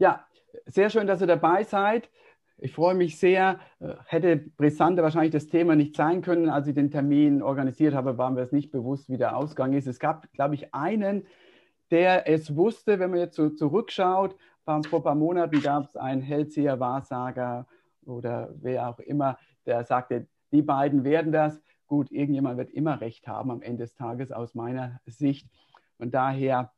Ja, sehr schön, dass ihr dabei seid. Ich freue mich sehr. Hätte brisanter wahrscheinlich das Thema nicht sein können. Als ich den Termin organisiert habe, waren wir es nicht bewusst, wie der Ausgang ist. Es gab, glaube ich, einen, der es wusste, wenn man jetzt so zurückschaut. Vor ein paar Monaten gab es einen Hellseher, Wahrsager oder wer auch immer, der sagte, die beiden werden das. Gut, irgendjemand wird immer recht haben am Ende des Tages aus meiner Sicht. Und daher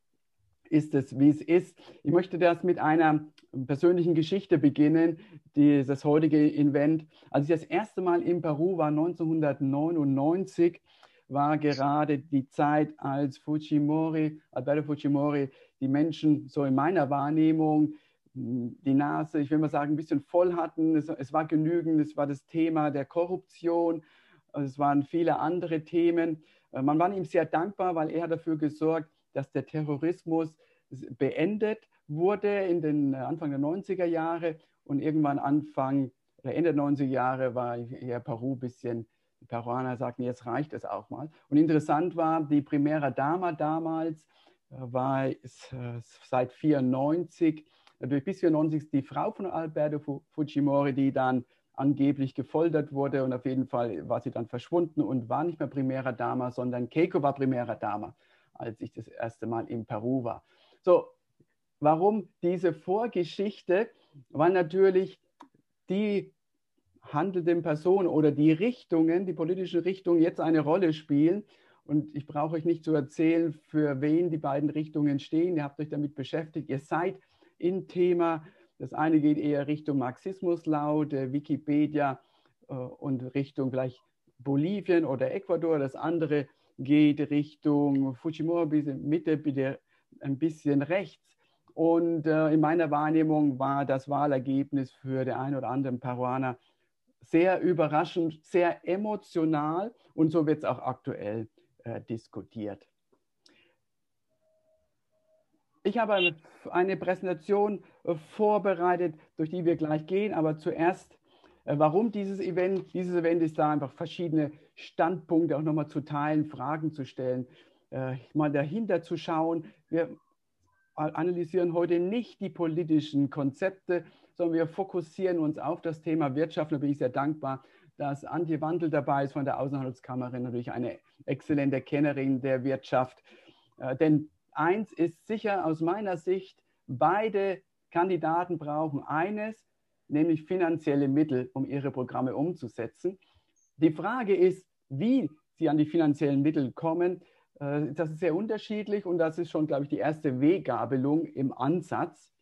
ist es, wie es ist. Ich möchte das mit einer persönlichen Geschichte beginnen, dieses heutige Event. Als ich das erste Mal in Peru war, 1999, war gerade die Zeit, als Fujimori, Alberto Fujimori, die Menschen so in meiner Wahrnehmung die Nase, ich will mal sagen, ein bisschen voll hatten. Es, es war genügend, es war das Thema der Korruption, es waren viele andere Themen. Äh, man war ihm sehr dankbar, weil er dafür gesorgt, dass der Terrorismus beendet wurde in den äh, Anfang der 90er Jahre und irgendwann Anfang oder Ende der 90er Jahre war ja Peru ein bisschen, die Peruaner sagten, jetzt reicht es auch mal. Und interessant war, die Primera Dama damals äh, war seit 94 natürlich bis 94 die Frau von Alberto Fujimori, die dann angeblich gefoltert wurde und auf jeden Fall war sie dann verschwunden und war nicht mehr Primera Dama, sondern Keiko war Primera Dama, als ich das erste Mal in Peru war. So, warum diese Vorgeschichte? Weil natürlich die handelnden Personen oder die Richtungen, die politischen Richtungen jetzt eine Rolle spielen. Und ich brauche euch nicht zu erzählen, für wen die beiden Richtungen stehen. Ihr habt euch damit beschäftigt. Ihr seid in Thema. Das eine geht eher Richtung Marxismus laut Wikipedia äh, und Richtung gleich Bolivien oder Ecuador. Das andere geht Richtung Fujimori, Mitte, ein bisschen rechts. Und äh, in meiner Wahrnehmung war das Wahlergebnis für den einen oder anderen Peruaner sehr überraschend, sehr emotional und so wird es auch aktuell äh, diskutiert. Ich habe eine Präsentation äh, vorbereitet, durch die wir gleich gehen, aber zuerst, äh, warum dieses Event? Dieses Event ist da einfach verschiedene Standpunkte auch nochmal zu teilen, Fragen zu stellen, äh, mal dahinter zu schauen. Wir analysieren heute nicht die politischen Konzepte, sondern wir fokussieren uns auf das Thema Wirtschaft. Da bin ich sehr dankbar, dass Antje Wandel dabei ist von der Außenhandelskammerin, natürlich eine exzellente Kennerin der Wirtschaft. Denn eins ist sicher aus meiner Sicht, beide Kandidaten brauchen eines, nämlich finanzielle Mittel, um ihre Programme umzusetzen. Die Frage ist, wie sie an die finanziellen Mittel kommen. Äh, das ist sehr unterschiedlich und das ist schon, glaube ich, die erste Weggabelung im Ansatz,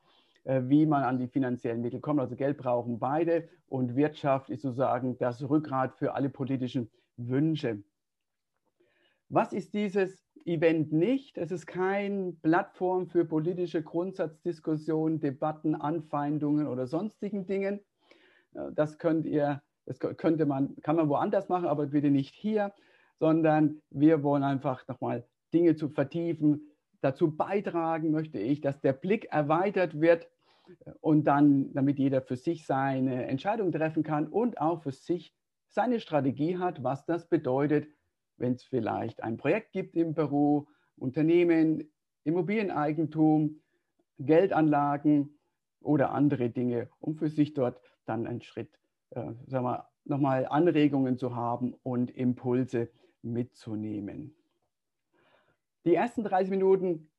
äh, wie man an die finanziellen Mittel kommt. Also Geld brauchen beide und Wirtschaft ist sozusagen das Rückgrat für alle politischen Wünsche. Was ist dieses Event nicht? Es ist keine Plattform für politische Grundsatzdiskussionen, Debatten, Anfeindungen oder sonstigen Dingen. Äh, das könnt ihr, das könnte man, kann man woanders machen, aber bitte nicht hier, sondern wir wollen einfach nochmal Dinge zu vertiefen. Dazu beitragen möchte ich, dass der Blick erweitert wird und dann, damit jeder für sich seine Entscheidung treffen kann und auch für sich seine Strategie hat, was das bedeutet wenn es vielleicht ein Projekt gibt im Peru, Unternehmen, Immobilieneigentum, Geldanlagen oder andere Dinge, um für sich dort dann einen Schritt, äh, sagen wir, nochmal Anregungen zu haben und Impulse mitzunehmen. Die ersten 30 Minuten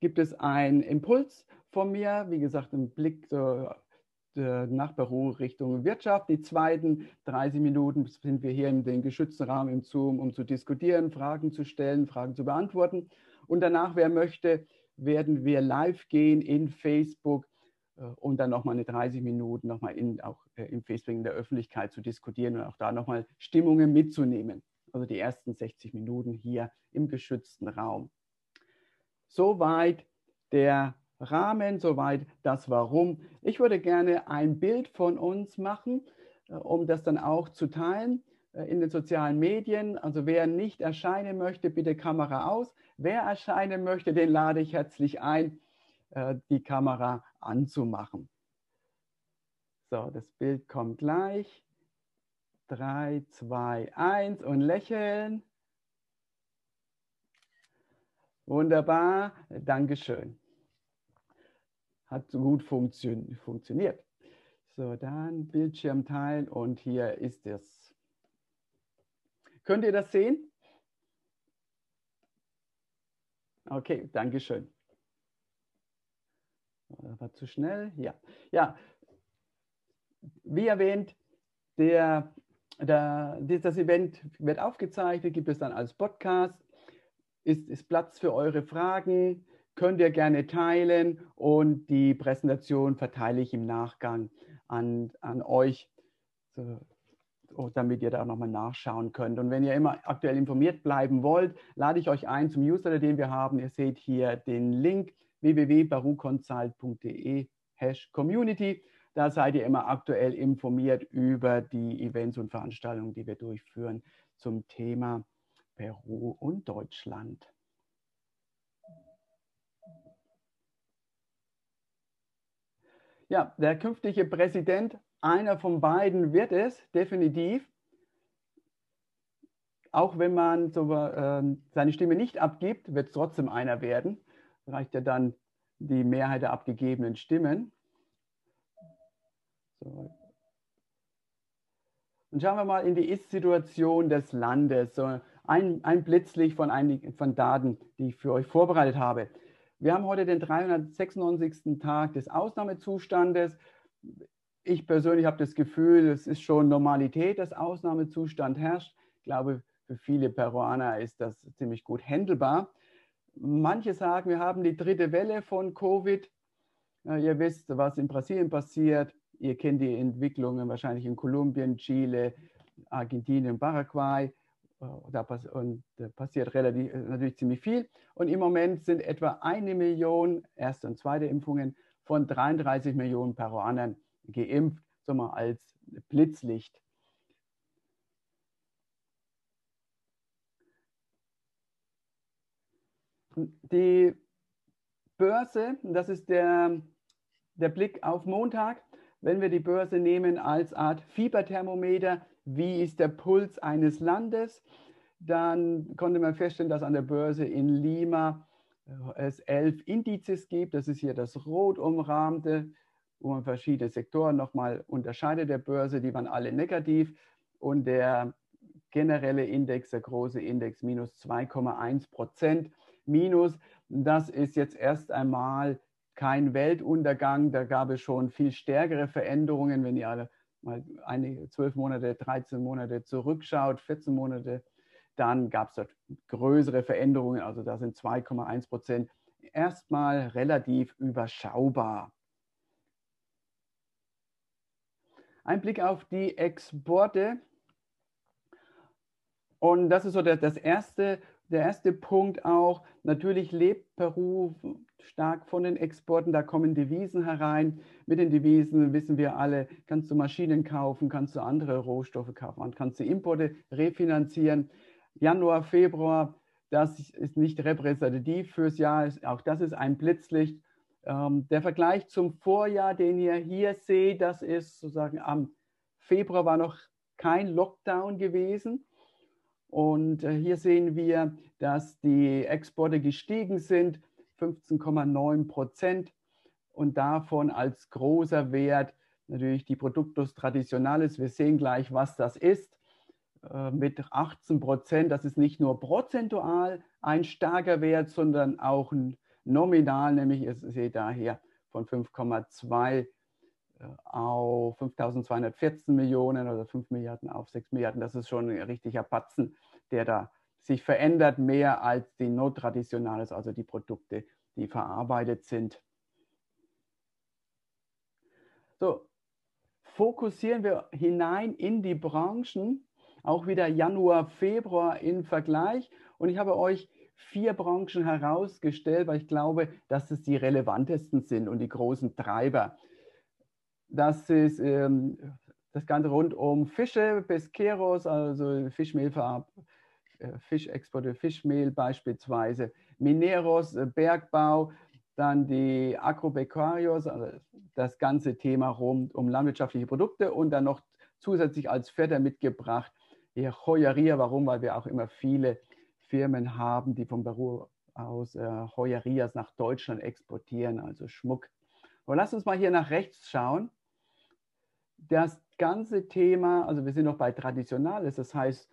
gibt es einen Impuls von mir, wie gesagt, einen Blick nach Peru Richtung Wirtschaft. Die zweiten 30 Minuten sind wir hier in den geschützten Rahmen im Zoom, um zu diskutieren, Fragen zu stellen, Fragen zu beantworten. Und danach, wer möchte, werden wir live gehen in Facebook äh, und dann nochmal eine 30 Minuten nochmal in, auch äh, im Facebook in der Öffentlichkeit zu diskutieren und auch da nochmal Stimmungen mitzunehmen. Also die ersten 60 Minuten hier im geschützten Raum. Soweit der Rahmen, soweit das Warum. Ich würde gerne ein Bild von uns machen, äh, um das dann auch zu teilen äh, in den sozialen Medien. Also wer nicht erscheinen möchte, bitte Kamera aus. Wer erscheinen möchte, den lade ich herzlich ein, äh, die Kamera anzumachen. So, das Bild kommt gleich. 3, 2, 1 und lächeln. Wunderbar, Dankeschön. hat gut funktio funktioniert. So, dann Bildschirm teilen und hier ist es. Könnt ihr das sehen? Okay, danke schön. Das war zu schnell. Ja, ja. Wie erwähnt, der, der, das Event wird aufgezeichnet, gibt es dann als Podcast. Ist, ist Platz für eure Fragen? Könnt ihr gerne teilen und die Präsentation verteile ich im Nachgang an, an euch, so, damit ihr da nochmal nachschauen könnt. Und wenn ihr immer aktuell informiert bleiben wollt, lade ich euch ein zum Newsletter, den wir haben. Ihr seht hier den Link www.baruconsult.de Community. Da seid ihr immer aktuell informiert über die Events und Veranstaltungen, die wir durchführen zum Thema Peru und Deutschland. Ja, der künftige Präsident, einer von beiden wird es definitiv. Auch wenn man so, äh, seine Stimme nicht abgibt, wird es trotzdem einer werden. Reicht ja dann die Mehrheit der abgegebenen Stimmen. So. Und schauen wir mal in die Ist-Situation des Landes. So ein, ein Blitzlicht von, einigen, von Daten, die ich für euch vorbereitet habe. Wir haben heute den 396. Tag des Ausnahmezustandes. Ich persönlich habe das Gefühl, es ist schon Normalität, dass Ausnahmezustand herrscht. Ich glaube, für viele Peruaner ist das ziemlich gut handelbar. Manche sagen, wir haben die dritte Welle von Covid. Ihr wisst, was in Brasilien passiert. Ihr kennt die Entwicklungen wahrscheinlich in Kolumbien, Chile, Argentinien, Paraguay. Äh, da pass und da passiert relativ, äh, natürlich ziemlich viel. Und im Moment sind etwa eine Million erste und zweite Impfungen von 33 Millionen Peruanern geimpft, so mal als Blitzlicht. Die Börse, das ist der, der Blick auf Montag, wenn wir die Börse nehmen als Art Fieberthermometer, wie ist der Puls eines Landes, dann konnte man feststellen, dass an der Börse in Lima äh, es elf Indizes gibt. Das ist hier das rot umrahmte, wo man verschiedene Sektoren nochmal unterscheidet der Börse. Die waren alle negativ. Und der generelle Index, der große Index, minus 2,1 Prozent. Minus, das ist jetzt erst einmal kein Weltuntergang. Da gab es schon viel stärkere Veränderungen, wenn ihr alle mal einige zwölf Monate, 13 Monate zurückschaut, 14 Monate, dann gab es dort größere Veränderungen. Also da sind 2,1 Prozent erstmal relativ überschaubar. Ein Blick auf die Exporte. Und das ist so das erste, der erste Punkt auch. Natürlich lebt Peru stark von den Exporten, da kommen Devisen herein. Mit den Devisen wissen wir alle, kannst du Maschinen kaufen, kannst du andere Rohstoffe kaufen, kannst du Importe refinanzieren. Januar, Februar, das ist nicht repräsentativ fürs Jahr, auch das ist ein Blitzlicht. Ähm, der Vergleich zum Vorjahr, den ihr hier seht, das ist sozusagen am Februar war noch kein Lockdown gewesen. Und äh, hier sehen wir, dass die Exporte gestiegen sind 15,9 Prozent und davon als großer Wert natürlich die Productos Traditionales. Wir sehen gleich, was das ist. Äh, mit 18 Prozent, das ist nicht nur prozentual ein starker Wert, sondern auch nominal, nämlich ihr seht daher von 5,2 äh, auf 5.214 Millionen oder 5 Milliarden auf 6 Milliarden. Das ist schon ein richtiger Batzen, der da sich verändert mehr als die No-Traditionales, also die Produkte, die verarbeitet sind. So, fokussieren wir hinein in die Branchen, auch wieder Januar, Februar im Vergleich. Und ich habe euch vier Branchen herausgestellt, weil ich glaube, dass es die relevantesten sind und die großen Treiber. Das ist ähm, das Ganze rund um Fische, Pesqueros, also Fischmehlverarbeitung Fischexporte, Fischmehl beispielsweise, Mineros, äh, Bergbau, dann die Agropecuarios, also das ganze Thema rund um landwirtschaftliche Produkte und dann noch zusätzlich als Vierter mitgebracht die Joyeria. Warum? Weil wir auch immer viele Firmen haben, die vom Peru aus äh, Joyerias nach Deutschland exportieren, also Schmuck Aber lass uns mal hier nach rechts schauen. Das ganze Thema, also wir sind noch bei Traditionales, das heißt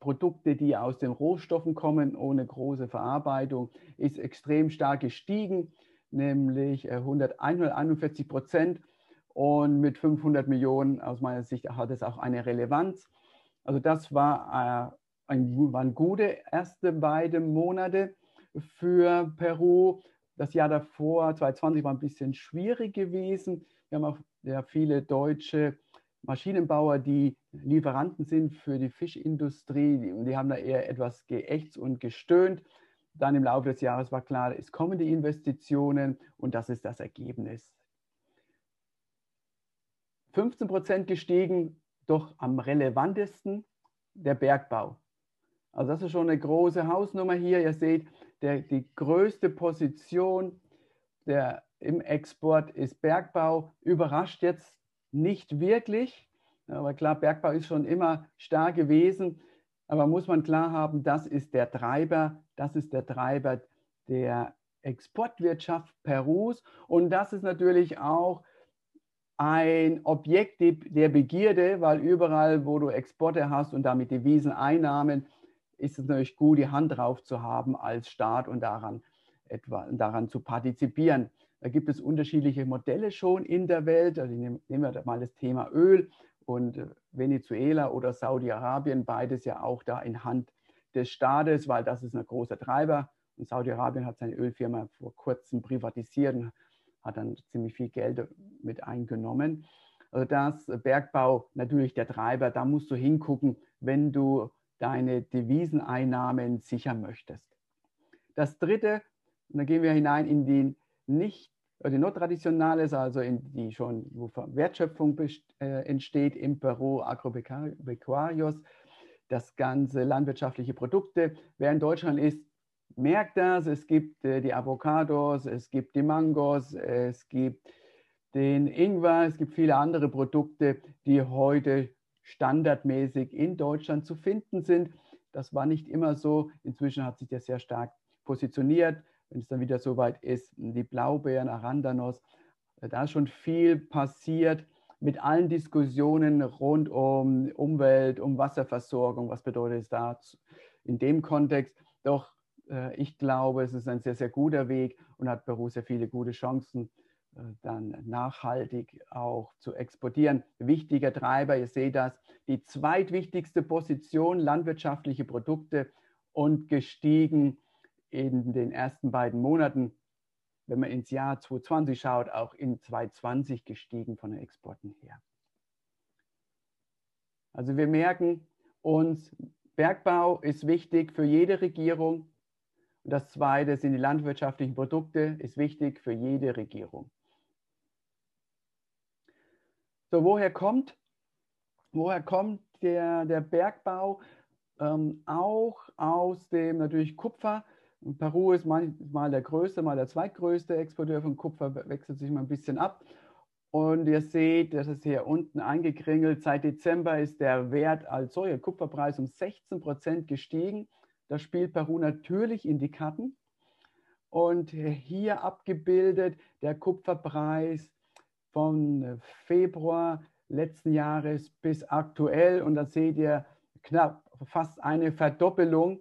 Produkte, die aus den Rohstoffen kommen, ohne große Verarbeitung, ist extrem stark gestiegen, nämlich 141 äh, Prozent. Und mit 500 Millionen aus meiner Sicht hat es auch eine Relevanz. Also das war, äh, ein, waren gute erste beide Monate für Peru. Das Jahr davor, 2020, war ein bisschen schwierig gewesen. Wir haben auch ja, viele deutsche Maschinenbauer, die Lieferanten sind für die Fischindustrie. Die, die haben da eher etwas geächtzt und gestöhnt. Dann im Laufe des Jahres war klar, es kommen die Investitionen und das ist das Ergebnis. 15 Prozent gestiegen, doch am relevantesten der Bergbau. Also das ist schon eine große Hausnummer hier. Ihr seht, der, die größte Position der, im Export ist Bergbau. Überrascht jetzt nicht wirklich. Aber klar, Bergbau ist schon immer stark gewesen. Aber muss man klar haben, das ist der Treiber, das ist der Treiber der Exportwirtschaft Perus. Und das ist natürlich auch ein Objekt der Begierde, weil überall, wo du Exporte hast und damit Deviseneinnahmen, ist es natürlich gut, die Hand drauf zu haben als Staat und daran, etwa, daran zu partizipieren. Da gibt es unterschiedliche Modelle schon in der Welt. Also nehmen wir mal das Thema Öl und äh, Venezuela oder Saudi-Arabien, beides ja auch da in Hand des Staates, weil das ist ein großer Treiber. Und Saudi-Arabien hat seine Ölfirma vor kurzem privatisiert und hat dann ziemlich viel Geld mit eingenommen. Also das Bergbau natürlich der Treiber, da musst du hingucken, wenn du deine Deviseneinnahmen sichern möchtest. Das dritte, und da gehen wir hinein in die nicht die not traditionales, also in die schon, wo Wertschöpfung äh, entsteht im Peru, Agropecuarios, das ganze landwirtschaftliche Produkte. Wer in Deutschland ist, merkt das. Es gibt äh, die Avocados, es gibt die Mangos, es gibt den Ingwer, es gibt viele andere Produkte, die heute standardmäßig in Deutschland zu finden sind. Das war nicht immer so. Inzwischen hat sich das sehr stark positioniert. Wenn es dann wieder soweit ist, die Blaubeeren, Arandanos, äh, da ist schon viel passiert mit allen Diskussionen rund um Umwelt, um Wasserversorgung. Was bedeutet es da in dem Kontext? Doch äh, ich glaube, es ist ein sehr, sehr guter Weg und hat Peru sehr viele gute Chancen, äh, dann nachhaltig auch zu exportieren. Wichtiger Treiber, ihr seht das, die zweitwichtigste Position, landwirtschaftliche Produkte und gestiegen in den ersten beiden Monaten, wenn man ins Jahr 2020 schaut, auch in 2020 gestiegen von den Exporten her. Also wir merken uns, Bergbau ist wichtig für jede Regierung, und das zweite sind die landwirtschaftlichen Produkte, ist wichtig für jede Regierung. So, woher kommt, woher kommt der, der Bergbau? Ähm, auch aus dem natürlich Kupfer. Peru ist mal der größte, mal der zweitgrößte Exporteur von Kupfer, wechselt sich mal ein bisschen ab. Und ihr seht, das ist hier unten eingekringelt. Seit Dezember ist der Wert als solcher Kupferpreis um 16 Prozent gestiegen. Das spielt Peru natürlich in die Karten. Und hier abgebildet der Kupferpreis von Februar letzten Jahres bis aktuell. Und da seht ihr knapp fast eine Verdoppelung.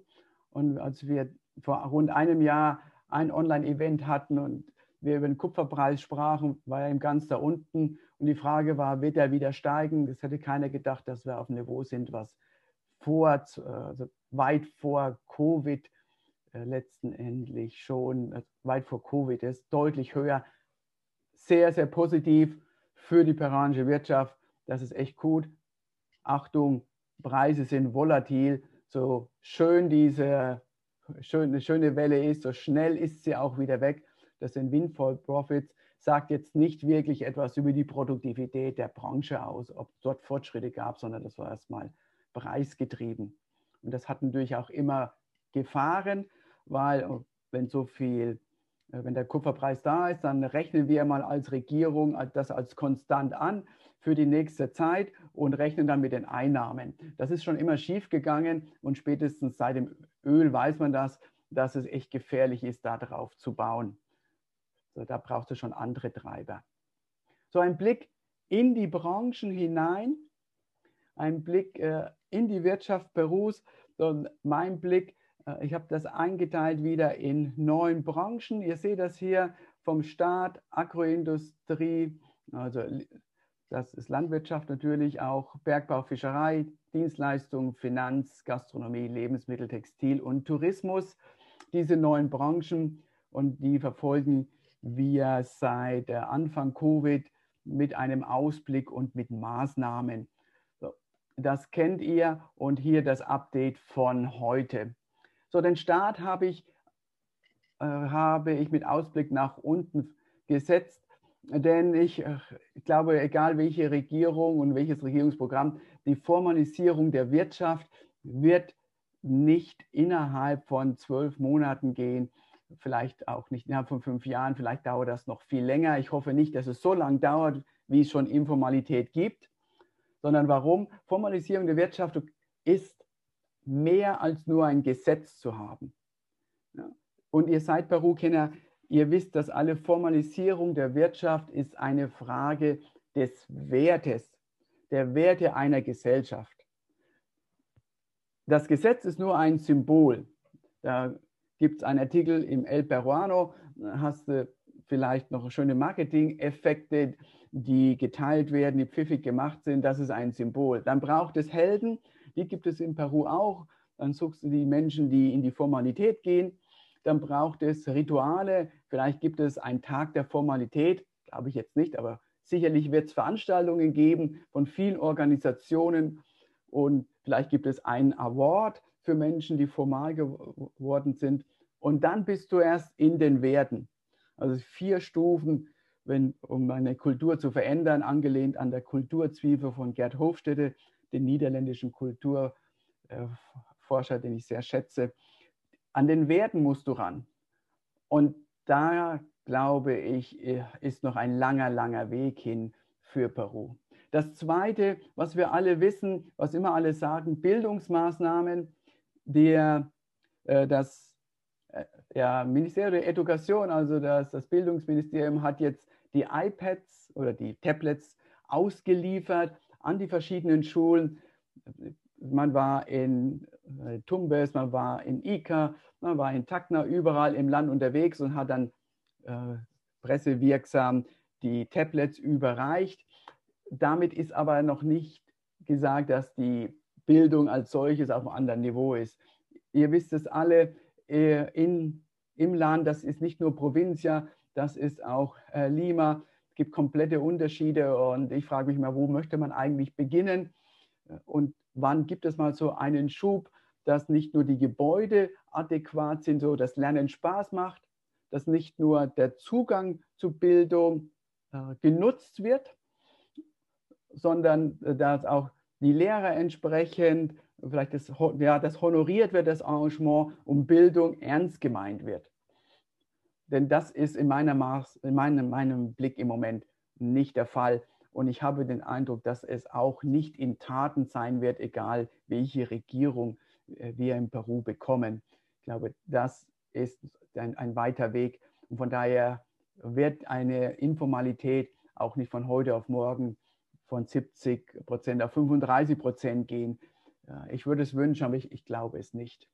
Und als wir vor rund einem Jahr ein Online-Event hatten und wir über den Kupferpreis sprachen, war er eben ganz da unten. Und die Frage war, wird er wieder steigen? Das hätte keiner gedacht, dass wir auf einem Niveau sind, was vor, also weit vor Covid äh, letztendlich schon, äh, weit vor Covid ist, deutlich höher. Sehr, sehr positiv für die peruanische Wirtschaft. Das ist echt gut. Achtung, Preise sind volatil. So schön diese schön, schöne Welle ist, so schnell ist sie auch wieder weg. Das sind Windfall Profits. Sagt jetzt nicht wirklich etwas über die Produktivität der Branche aus, ob es dort Fortschritte gab, sondern das war erstmal preisgetrieben. Und das hat natürlich auch immer Gefahren, weil äh, wenn so viel, wenn der Kupferpreis da ist, dann rechnen wir mal als Regierung das als konstant an für die nächste Zeit und rechnen dann mit den Einnahmen. Das ist schon immer schief gegangen und spätestens seit dem Öl weiß man das, dass es echt gefährlich ist, darauf zu bauen. So, da brauchst du schon andere Treiber. So ein Blick in die Branchen hinein, ein Blick äh, in die Wirtschaft Perus, so mein Blick, äh, ich habe das eingeteilt wieder in neun Branchen. Ihr seht das hier vom Staat, Agroindustrie, also das ist Landwirtschaft natürlich auch, Bergbau, Fischerei, Dienstleistungen, Finanz, Gastronomie, Lebensmittel, Textil und Tourismus. Diese neuen Branchen und die verfolgen wir seit Anfang Covid mit einem Ausblick und mit Maßnahmen. Das kennt ihr und hier das Update von heute. So, den Start habe ich, äh, habe ich mit Ausblick nach unten gesetzt, denn ich, äh, ich glaube, egal welche Regierung und welches Regierungsprogramm, die Formalisierung der Wirtschaft wird nicht innerhalb von zwölf Monaten gehen, vielleicht auch nicht innerhalb von fünf Jahren, vielleicht dauert das noch viel länger. Ich hoffe nicht, dass es so lange dauert, wie es schon Informalität gibt, sondern warum? Formalisierung der Wirtschaft ist mehr als nur ein Gesetz zu haben. Ja. Und ihr seid Peru-Kenner, ihr wisst, dass alle Formalisierung der Wirtschaft ist eine Frage des Wertes, der Werte einer Gesellschaft. Das Gesetz ist nur ein Symbol. Da gibt es einen Artikel im El Peruano, hast du vielleicht noch schöne Marketing-Effekte, die geteilt werden, die pfiffig gemacht sind, das ist ein Symbol. Dann braucht es Helden, die gibt es in Peru auch. Dann suchst du die Menschen, die in die Formalität gehen. Dann braucht es Rituale, vielleicht gibt es einen Tag der Formalität, glaube ich jetzt nicht, aber sicherlich wird es Veranstaltungen geben von vielen Organisationen und vielleicht gibt es einen Award für Menschen, die formal geworden sind. Und dann bist du erst in den Werten. Also vier Stufen wenn, um eine Kultur zu verändern, angelehnt an der Kulturzwiebel von Gerd Hofstede, den niederländischen Kulturforscher, den ich sehr schätze. An den Werten musst du ran. Und da, glaube ich, ist noch ein langer, langer Weg hin für Peru. Das Zweite, was wir alle wissen, was immer alle sagen, Bildungsmaßnahmen, der, äh, das äh, ja, Ministerium der Education, also das, das Bildungsministerium, hat jetzt die iPads oder die Tablets ausgeliefert an die verschiedenen Schulen. Man war in äh, Tumbes, man war in Ica, man war in Tacna, überall im Land unterwegs und hat dann äh, pressewirksam die Tablets überreicht. Damit ist aber noch nicht gesagt, dass die Bildung als solches auf einem anderen Niveau ist. Ihr wisst es alle, äh, in, im Land, das ist nicht nur Provincia, das ist auch äh, Lima. Es gibt komplette Unterschiede und ich frage mich mal, wo möchte man eigentlich beginnen und wann gibt es mal so einen Schub, dass nicht nur die Gebäude adäquat sind, so dass Lernen Spaß macht, dass nicht nur der Zugang zu Bildung äh, genutzt wird, sondern äh, dass auch die Lehrer entsprechend vielleicht das, ja, das honoriert wird, das Arrangement, um Bildung ernst gemeint wird. Denn das ist in, meiner Maß, in meinem, meinem Blick im Moment nicht der Fall. Und ich habe den Eindruck, dass es auch nicht in Taten sein wird, egal welche Regierung äh, wir in Peru bekommen. Ich glaube, das ist ein, ein weiter Weg. Und von daher wird eine Informalität auch nicht von heute auf morgen von 70 Prozent auf 35 Prozent gehen. Ich würde es wünschen, aber ich, ich glaube es nicht.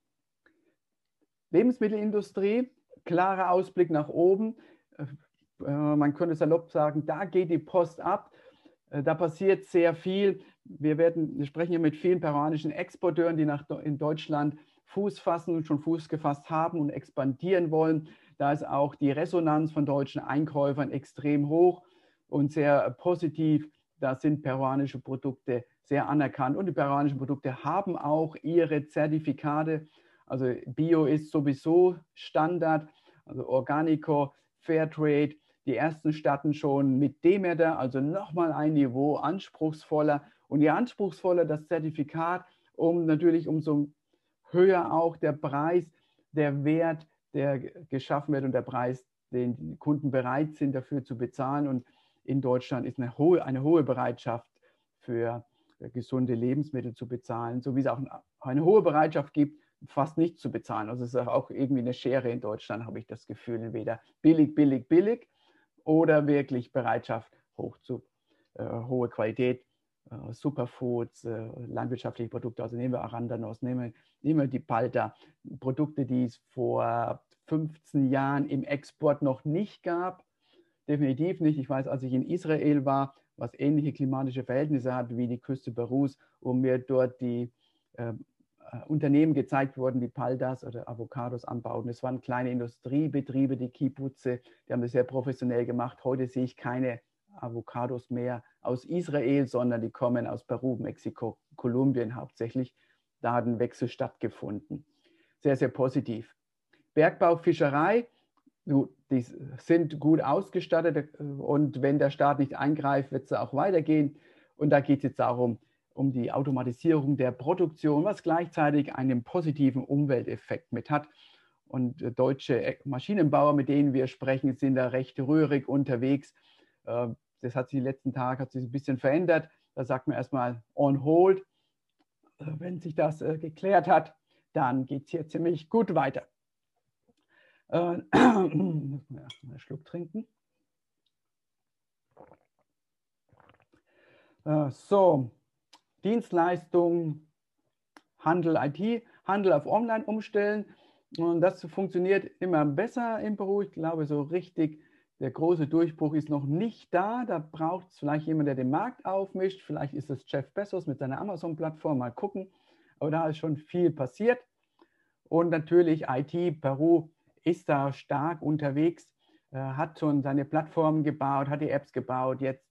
Lebensmittelindustrie klarer Ausblick nach oben. Äh, man könnte salopp sagen, da geht die Post ab. Äh, da passiert sehr viel. Wir, werden, wir sprechen ja mit vielen peruanischen Exporteuren, die nach, in Deutschland Fuß fassen und schon Fuß gefasst haben und expandieren wollen. Da ist auch die Resonanz von deutschen Einkäufern extrem hoch und sehr positiv. Da sind peruanische Produkte sehr anerkannt und die peruanischen Produkte haben auch ihre Zertifikate. Also Bio ist sowieso Standard, also Organico, Fairtrade. Die ersten starten schon mit Demeter, also nochmal ein Niveau anspruchsvoller. Und je anspruchsvoller das Zertifikat, um natürlich umso höher auch der Preis, der Wert, der geschaffen wird und der Preis, den die Kunden bereit sind dafür zu bezahlen. Und in Deutschland ist eine hohe, eine hohe Bereitschaft für gesunde Lebensmittel zu bezahlen, so wie es auch eine hohe Bereitschaft gibt, fast nichts zu bezahlen. Also es ist auch irgendwie eine Schere in Deutschland, habe ich das Gefühl, entweder billig, billig, billig oder wirklich Bereitschaft hoch zu äh, hohe Qualität, äh, Superfoods, äh, landwirtschaftliche Produkte, also nehmen wir Arandanos, nehmen, nehmen wir die Palta, Produkte, die es vor 15 Jahren im Export noch nicht gab, definitiv nicht. Ich weiß, als ich in Israel war, was ähnliche klimatische Verhältnisse hat wie die Küste Perus, wo mir dort die äh, Unternehmen gezeigt wurden, die Paldas oder Avocados anbauten. Es waren kleine Industriebetriebe, die Kibbutze, die haben das sehr professionell gemacht. Heute sehe ich keine Avocados mehr aus Israel, sondern die kommen aus Peru, Mexiko, Kolumbien hauptsächlich. Da hat ein Wechsel stattgefunden. Sehr, sehr positiv. Bergbau, Fischerei, die sind gut ausgestattet und wenn der Staat nicht eingreift, wird es auch weitergehen. Und da geht es jetzt darum, um die Automatisierung der Produktion, was gleichzeitig einen positiven Umwelteffekt mit hat. Und äh, deutsche Maschinenbauer, mit denen wir sprechen, sind da recht rührig unterwegs. Äh, das hat sich die letzten Tage hat sich ein bisschen verändert. Da sagt man erstmal on hold. Äh, wenn sich das geklärt hat, dann geht es hier ziemlich gut weiter. Äh, einen Schluck trinken. Äh, so, Dienstleistung, Handel, IT, Handel auf Online umstellen. Und das funktioniert immer besser im Büro. Ich glaube, so richtig der große Durchbruch ist noch nicht da. Da braucht es vielleicht jemand, der den Markt aufmischt. Vielleicht ist es Jeff Bezos mit seiner Amazon-Plattform. Mal gucken. Aber da ist schon viel passiert. Und natürlich IT, Peru ist da stark unterwegs, äh, hat schon seine Plattformen gebaut, hat die Apps gebaut. Jetzt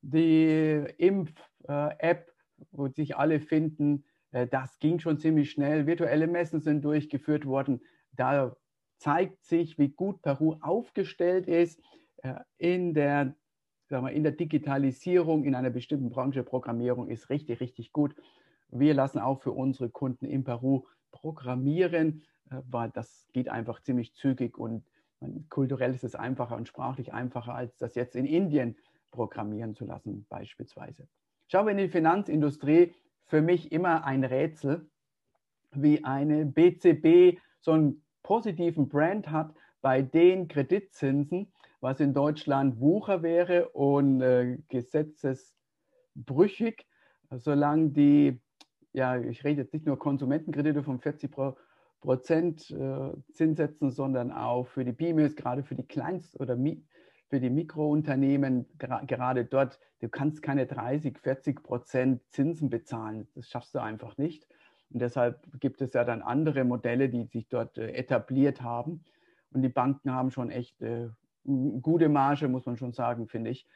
die Impf-App, wo sich alle finden, äh, das ging schon ziemlich schnell. Virtuelle Messen sind durchgeführt worden. Da zeigt sich, wie gut Peru aufgestellt ist äh, in der, sagen wir, in der Digitalisierung in einer bestimmten Branche. Programmierung ist richtig, richtig gut. Wir lassen auch für unsere Kunden in Peru programmieren. Äh, weil das geht einfach ziemlich zügig und kulturell ist es einfacher und sprachlich einfacher, als das jetzt in Indien programmieren zu lassen, beispielsweise. Schauen wir in die Finanzindustrie, für mich immer ein Rätsel, wie eine BCB so einen positiven Brand hat bei den Kreditzinsen, was in Deutschland Wucher wäre und äh, gesetzesbrüchig, solange die, ja, ich rede jetzt nicht nur Konsumentenkredite von 40 Prozent, Prozent äh, Zinssätzen, sondern auch für die BIMES, gerade für die Kleinst- oder für die Mikrounternehmen, gerade dort, du kannst keine 30, 40 Prozent Zinsen bezahlen. Das schaffst du einfach nicht. Und deshalb gibt es ja dann andere Modelle, die sich dort äh, etabliert haben. Und die Banken haben schon echt äh, gute Marge, muss man schon sagen, finde ich.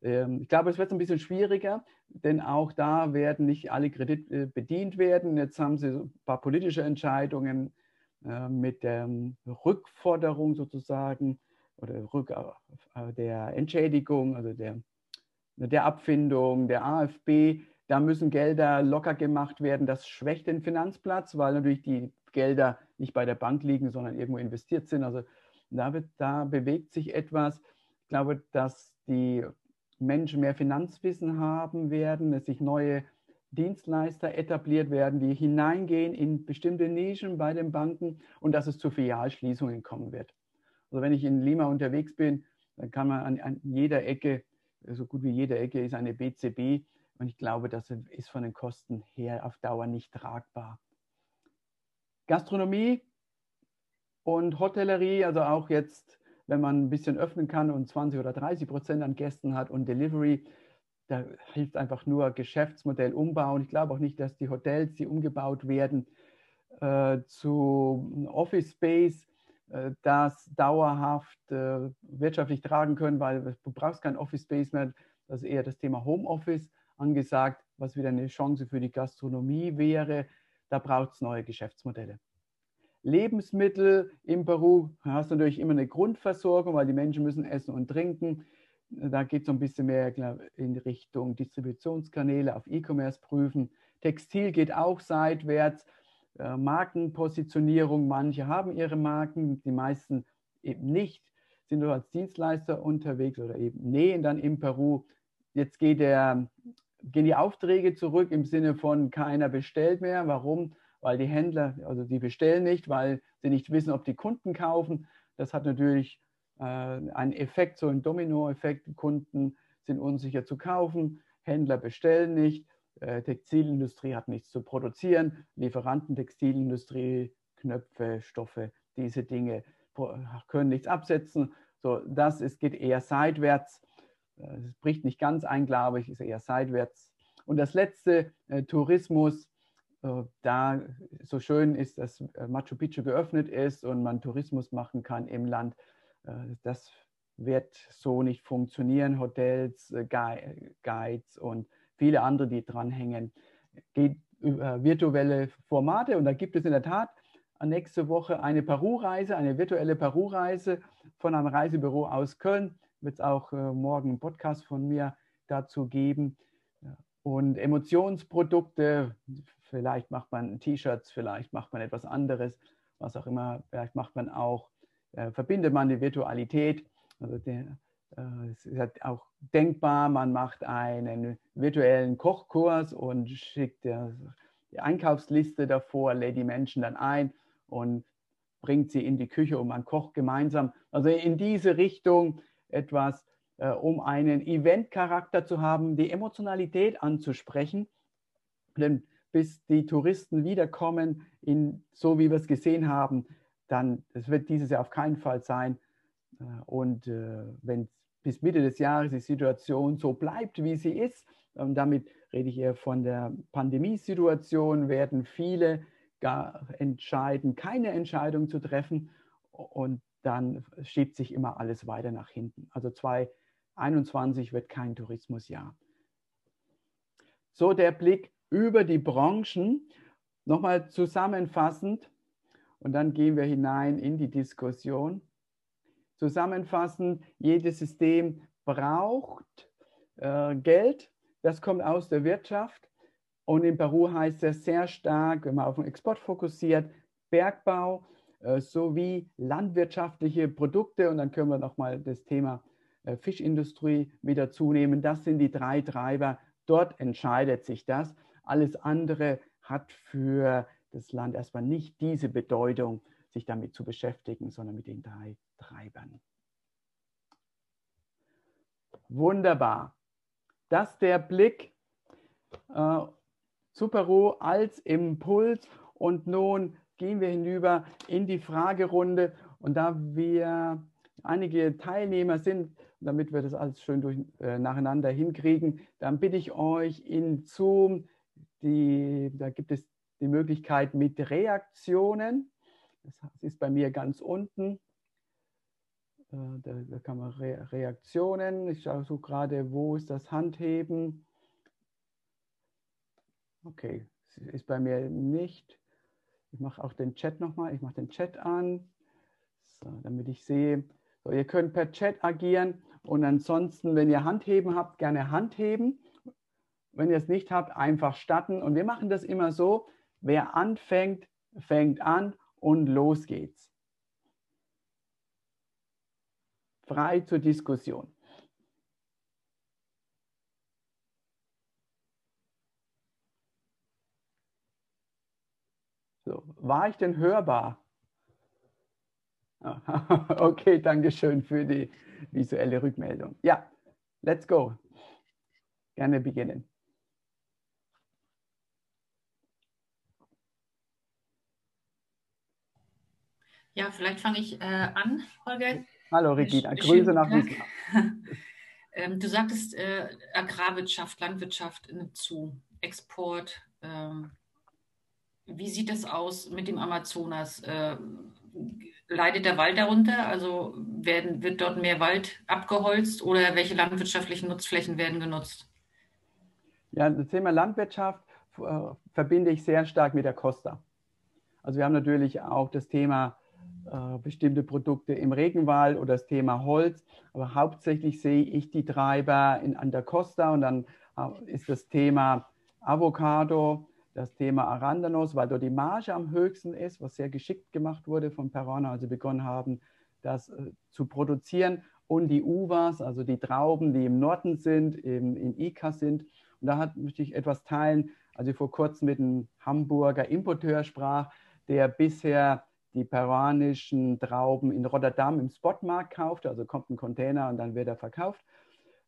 Ähm, ich glaube, es wird ein bisschen schwieriger, denn auch da werden nicht alle Kredite bedient werden. Jetzt haben sie ein paar politische Entscheidungen äh, mit der Rückforderung sozusagen oder Rück, äh, der Entschädigung, also der, der Abfindung, der AFB. Da müssen Gelder locker gemacht werden. Das schwächt den Finanzplatz, weil natürlich die Gelder nicht bei der Bank liegen, sondern irgendwo investiert sind. Also da, wird, da bewegt sich etwas. Ich glaube, dass die Menschen mehr Finanzwissen haben werden, dass sich neue Dienstleister etabliert werden, die hineingehen in bestimmte Nischen bei den Banken und dass es zu Filialschließungen kommen wird. Also wenn ich in Lima unterwegs bin, dann kann man an, an jeder Ecke, so gut wie jede Ecke ist eine BCB und ich glaube, das ist von den Kosten her auf Dauer nicht tragbar. Gastronomie und Hotellerie, also auch jetzt wenn man ein bisschen öffnen kann und 20 oder 30 Prozent an Gästen hat und Delivery, da hilft einfach nur Geschäftsmodell umbauen. Ich glaube auch nicht, dass die Hotels, die umgebaut werden, äh, zu Office Space, das dauerhaft äh, wirtschaftlich tragen können, weil du brauchst kein Office Space mehr. Das ist eher das Thema Homeoffice angesagt, was wieder eine Chance für die Gastronomie wäre. Da braucht es neue Geschäftsmodelle. Lebensmittel in Peru hast du natürlich immer eine Grundversorgung, weil die Menschen müssen essen und trinken. Da geht es ein bisschen mehr in Richtung Distributionskanäle auf E-Commerce prüfen. Textil geht auch seitwärts. Äh, Markenpositionierung, manche haben ihre Marken, die meisten eben nicht, sind nur als Dienstleister unterwegs oder eben nähen dann in Peru. Jetzt geht der, gehen die Aufträge zurück im Sinne von keiner bestellt mehr. Warum? weil die Händler, also die bestellen nicht, weil sie nicht wissen, ob die Kunden kaufen. Das hat natürlich äh, ein Effekt, so ein Dominoeffekt. Kunden sind unsicher zu kaufen, Händler bestellen nicht, äh, Textilindustrie hat nichts zu produzieren, Lieferanten, Textilindustrie, Knöpfe, Stoffe, diese Dinge können nichts absetzen. So, das ist, geht eher seitwärts. Äh, es bricht nicht ganz ein, glaube ich, ist eher seitwärts. Und das letzte, äh, Tourismus, da so schön ist, dass Machu Picchu geöffnet ist und man Tourismus machen kann im Land. Das wird so nicht funktionieren. Hotels, Guides und viele andere, die dranhängen. Geht über virtuelle Formate und da gibt es in der Tat nächste Woche eine Peru-Reise, eine virtuelle Peru-Reise von einem Reisebüro aus Köln. Wird es auch äh, morgen einen Podcast von mir dazu geben. Und Emotionsprodukte, vielleicht macht man T-Shirts, vielleicht macht man etwas anderes, was auch immer. Vielleicht macht man auch, äh, verbindet man die Virtualität. Also der, es ist halt auch denkbar, man macht einen virtuellen Kochkurs und schickt die Einkaufsliste davor, lädt die Menschen dann ein und bringt sie in die Küche und man kocht gemeinsam. Also in diese Richtung etwas, äh, um einen Event-Charakter zu haben, die Emotionalität anzusprechen. Denn bis die Touristen wiederkommen, in, so wie wir es gesehen haben, dann, das wird dieses Jahr auf keinen Fall sein. Äh, und äh, wenn bis Mitte des Jahres die Situation so bleibt, wie sie ist, und damit rede ich eher von der Pandemiesituation, werden viele gar entscheiden, keine Entscheidung zu treffen und dann schiebt sich immer alles weiter nach hinten. Also 2021 wird kein Tourismusjahr. So der Blick über die Branchen. Nochmal zusammenfassend und dann gehen wir hinein in die Diskussion. Zusammenfassend, jedes System braucht äh, Geld, das kommt aus der Wirtschaft. Und in Peru heißt es sehr stark, wenn man auf den Export fokussiert, Bergbau äh, sowie landwirtschaftliche Produkte. Und dann können wir nochmal das Thema äh, Fischindustrie mit dazu nehmen. Das sind die drei Treiber. Dort entscheidet sich das. Alles andere hat für das Land erstmal nicht diese Bedeutung, sich damit zu beschäftigen, sondern mit den drei Treibern. Wunderbar. Das der Blick äh, zu Peru als Impuls. Und nun gehen wir hinüber in die Fragerunde. Und da wir einige Teilnehmer sind, damit wir das alles schön durch, äh, nacheinander hinkriegen, dann bitte ich euch in Zoom, die, da gibt es die Möglichkeit mit Reaktionen. Das ist bei mir ganz unten. Äh, da, da kann man Re Reaktionen. Ich schaue so gerade, wo ist das Handheben? Okay, ist bei mir nicht. Ich mache auch den Chat nochmal. Ich mache den Chat an, so, damit ich sehe. So, ihr könnt per Chat agieren und ansonsten, wenn ihr Handheben habt, gerne Handheben. Wenn ihr es nicht habt, einfach starten. Und wir machen das immer so, wer anfängt, fängt an und los geht's. frei zur Diskussion. So, war ich denn hörbar? Okay, danke schön für die visuelle Rückmeldung. Ja, let's go. Gerne beginnen. Ja, vielleicht fange ich äh, an, Holger. Hallo Regina, Grüße nach Wiesbaden. ähm, du sagtest, äh, Agrarwirtschaft, Landwirtschaft nimmt zu, Export. Ähm, wie sieht das aus mit dem Amazonas? Äh, leidet der Wald darunter? Also werden, wird dort mehr Wald abgeholzt oder welche landwirtschaftlichen Nutzflächen werden genutzt? Ja, das Thema Landwirtschaft äh, verbinde ich sehr stark mit der Costa. Also wir haben natürlich auch das Thema äh, bestimmte Produkte im Regenwald oder das Thema Holz. Aber hauptsächlich sehe ich die Treiber in, an der Costa und dann äh, ist das Thema Avocado, das Thema Arandanos, weil dort die Marge am höchsten ist, was sehr geschickt gemacht wurde von Peruaner, als sie begonnen haben, das äh, zu produzieren. Und die Uvas, also die Trauben, die im Norden sind, im, in Ica sind. Und da hat, möchte ich etwas teilen, als ich vor kurzem mit einem Hamburger Importeur sprach, der bisher die peruanischen Trauben in Rotterdam im Spotmarkt kauft, also kommt ein Container und dann wird er verkauft.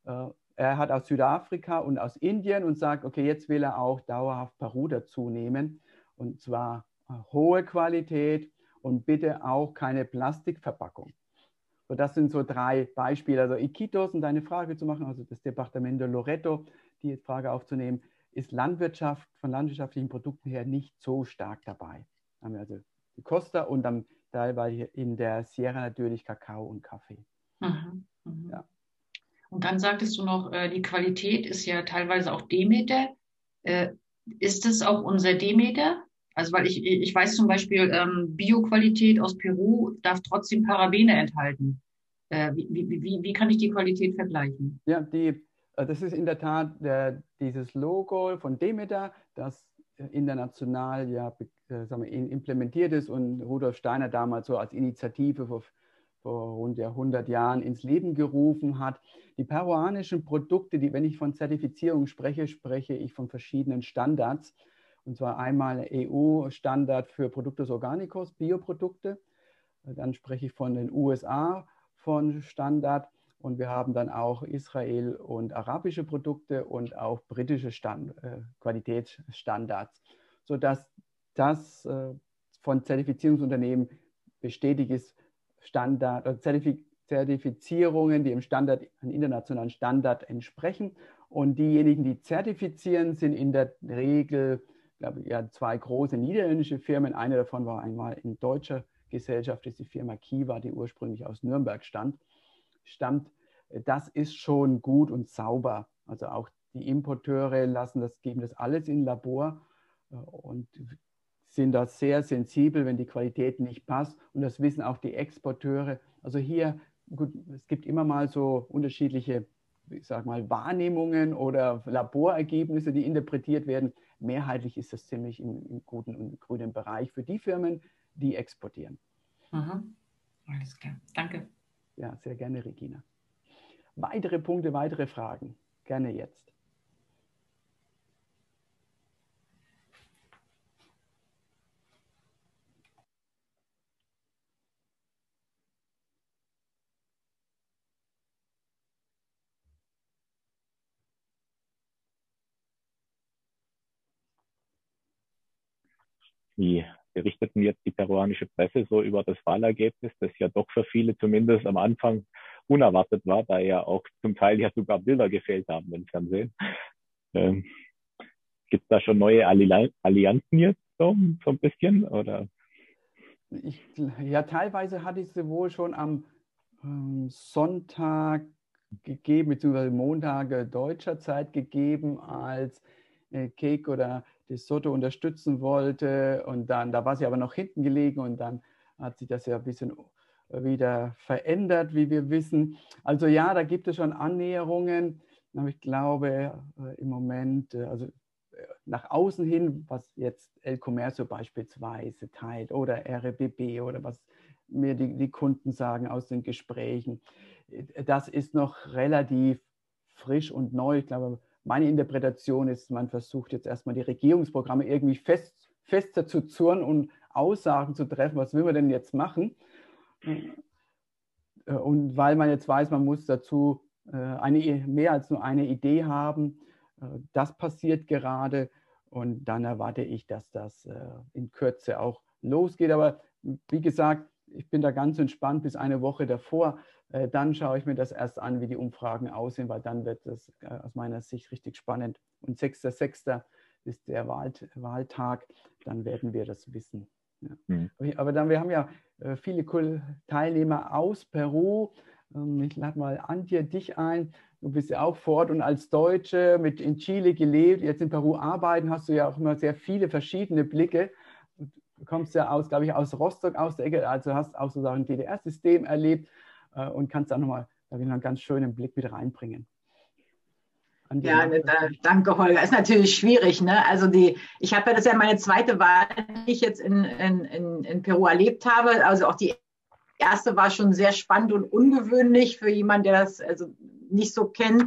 Äh, er hat aus Südafrika und aus Indien und sagt, okay, jetzt will er auch dauerhaft Peru dazu nehmen und zwar äh, hohe Qualität und bitte auch keine Plastikverpackung. So, das sind so drei Beispiele. Also Iquitos, um deine Frage zu machen, also das Departamento Loreto, die Frage aufzunehmen, ist Landwirtschaft von landwirtschaftlichen Produkten her nicht so stark dabei. Da haben wir also Costa und dann teilweise in der Sierra natürlich Kakao und Kaffee. Mhm, mh. ja. Und dann sagtest du noch, äh, die Qualität ist ja teilweise auch Demeter. Äh, ist es auch unser Demeter? Also weil ich, ich weiß zum Beispiel, ähm, Bioqualität aus Peru darf trotzdem Parabene enthalten. Äh, wie, wie, wie, wie kann ich die Qualität vergleichen? Ja, die, das ist in der Tat der, dieses Logo von Demeter, das international ja äh, sagen wir, implementiert ist und Rudolf Steiner damals so als Initiative vor, vor rund 100 Jahren ins Leben gerufen hat. Die peruanischen Produkte, die, wenn ich von Zertifizierung spreche, spreche ich von verschiedenen Standards. Und zwar einmal EU-Standard für Productos Organicos, Bioprodukte. Dann spreche ich von den USA von Standard und wir haben dann auch Israel und arabische Produkte und auch britische Stand, äh, Qualitätsstandards, sodass das äh, von Zertifizierungsunternehmen bestätigt ist, Standard oder Zertif Zertifizierungen, die im Standard, einem internationalen Standard entsprechen. Und diejenigen, die zertifizieren, sind in der Regel, glaube ich, ja, zwei große niederländische Firmen. Eine davon war einmal in deutscher Gesellschaft, das ist die Firma Kiva, die ursprünglich aus Nürnberg stammt stammt, das ist schon gut und sauber. Also auch die Importeure lassen das, geben das alles in Labor äh, und sind da sehr sensibel, wenn die Qualität nicht passt. Und das wissen auch die Exporteure. Also hier, gut, es gibt immer mal so unterschiedliche, ich sag mal, Wahrnehmungen oder Laborergebnisse, die interpretiert werden. Mehrheitlich ist das ziemlich im, im guten und grünen Bereich für die Firmen, die exportieren. Mhm. Alles klar. Danke. Ja, sehr gerne, Regina. Weitere Punkte, weitere Fragen? Gerne jetzt. Wie berichteten jetzt die peruanische Presse so über das Wahlergebnis, das ja doch für viele zumindest am Anfang unerwartet war, da ja auch zum Teil ja sogar Bilder gefehlt haben im Fernsehen. Ähm, Gibt es da schon neue Allianzen jetzt so, so ein bisschen? Oder? Ich, ja, teilweise hatte ich sie wohl schon am ähm, Sonntag gegeben, beziehungsweise Montag deutscher Zeit gegeben, als äh, Cake oder De Soto unterstützen wollte. Und dann, da war sie aber noch hinten gelegen und dann hat sich das ja ein bisschen wieder verändert, wie wir wissen. Also ja, da gibt es schon Annäherungen. Aber ich glaube äh, im Moment, äh, also nach außen hin, was jetzt El Comercio beispielsweise teilt oder RBB oder was mir die, die Kunden sagen aus den Gesprächen, das ist noch relativ frisch und neu. Ich glaube, meine Interpretation ist, man versucht jetzt erstmal die Regierungsprogramme irgendwie fest, fester zu zurren und Aussagen zu treffen, was will man denn jetzt machen. Äh, und weil man jetzt weiß, man muss dazu äh, eine, mehr als nur eine Idee haben, äh, das passiert gerade und dann erwarte ich, dass das in Kürze auch losgeht. Aber wie gesagt, ich bin da ganz entspannt bis eine Woche davor. Äh, dann schaue ich mir das erst an, wie die Umfragen aussehen, weil dann wird das äh, aus meiner Sicht richtig spannend. Und 6.6. ist der Wahl, Wahltag, dann werden wir das wissen. Ja. Mhm. Aber dann, wir haben ja äh, viele Teilnehmer aus Peru. Ähm, ich lade mal Antje dich ein. Du bist ja auch fort und als Deutsche mit in Chile gelebt, jetzt in Peru arbeiten, hast du ja auch immer sehr viele verschiedene Blicke. Du kommst ja aus, glaube ich, aus Rostock, aus der Ecke, also hast auch sozusagen DDR-System erlebt äh, und kannst da nochmal da ich, einen ganz schönen Blick mit reinbringen. Ja, ne, da, danke, Holger. Ist natürlich schwierig. Ne? Also die, ich habe ja das ja meine zweite Wahl, die ich jetzt in, in, in, Peru erlebt habe. Also auch die erste war schon sehr spannend und ungewöhnlich für jemanden, der das also nicht so kennt.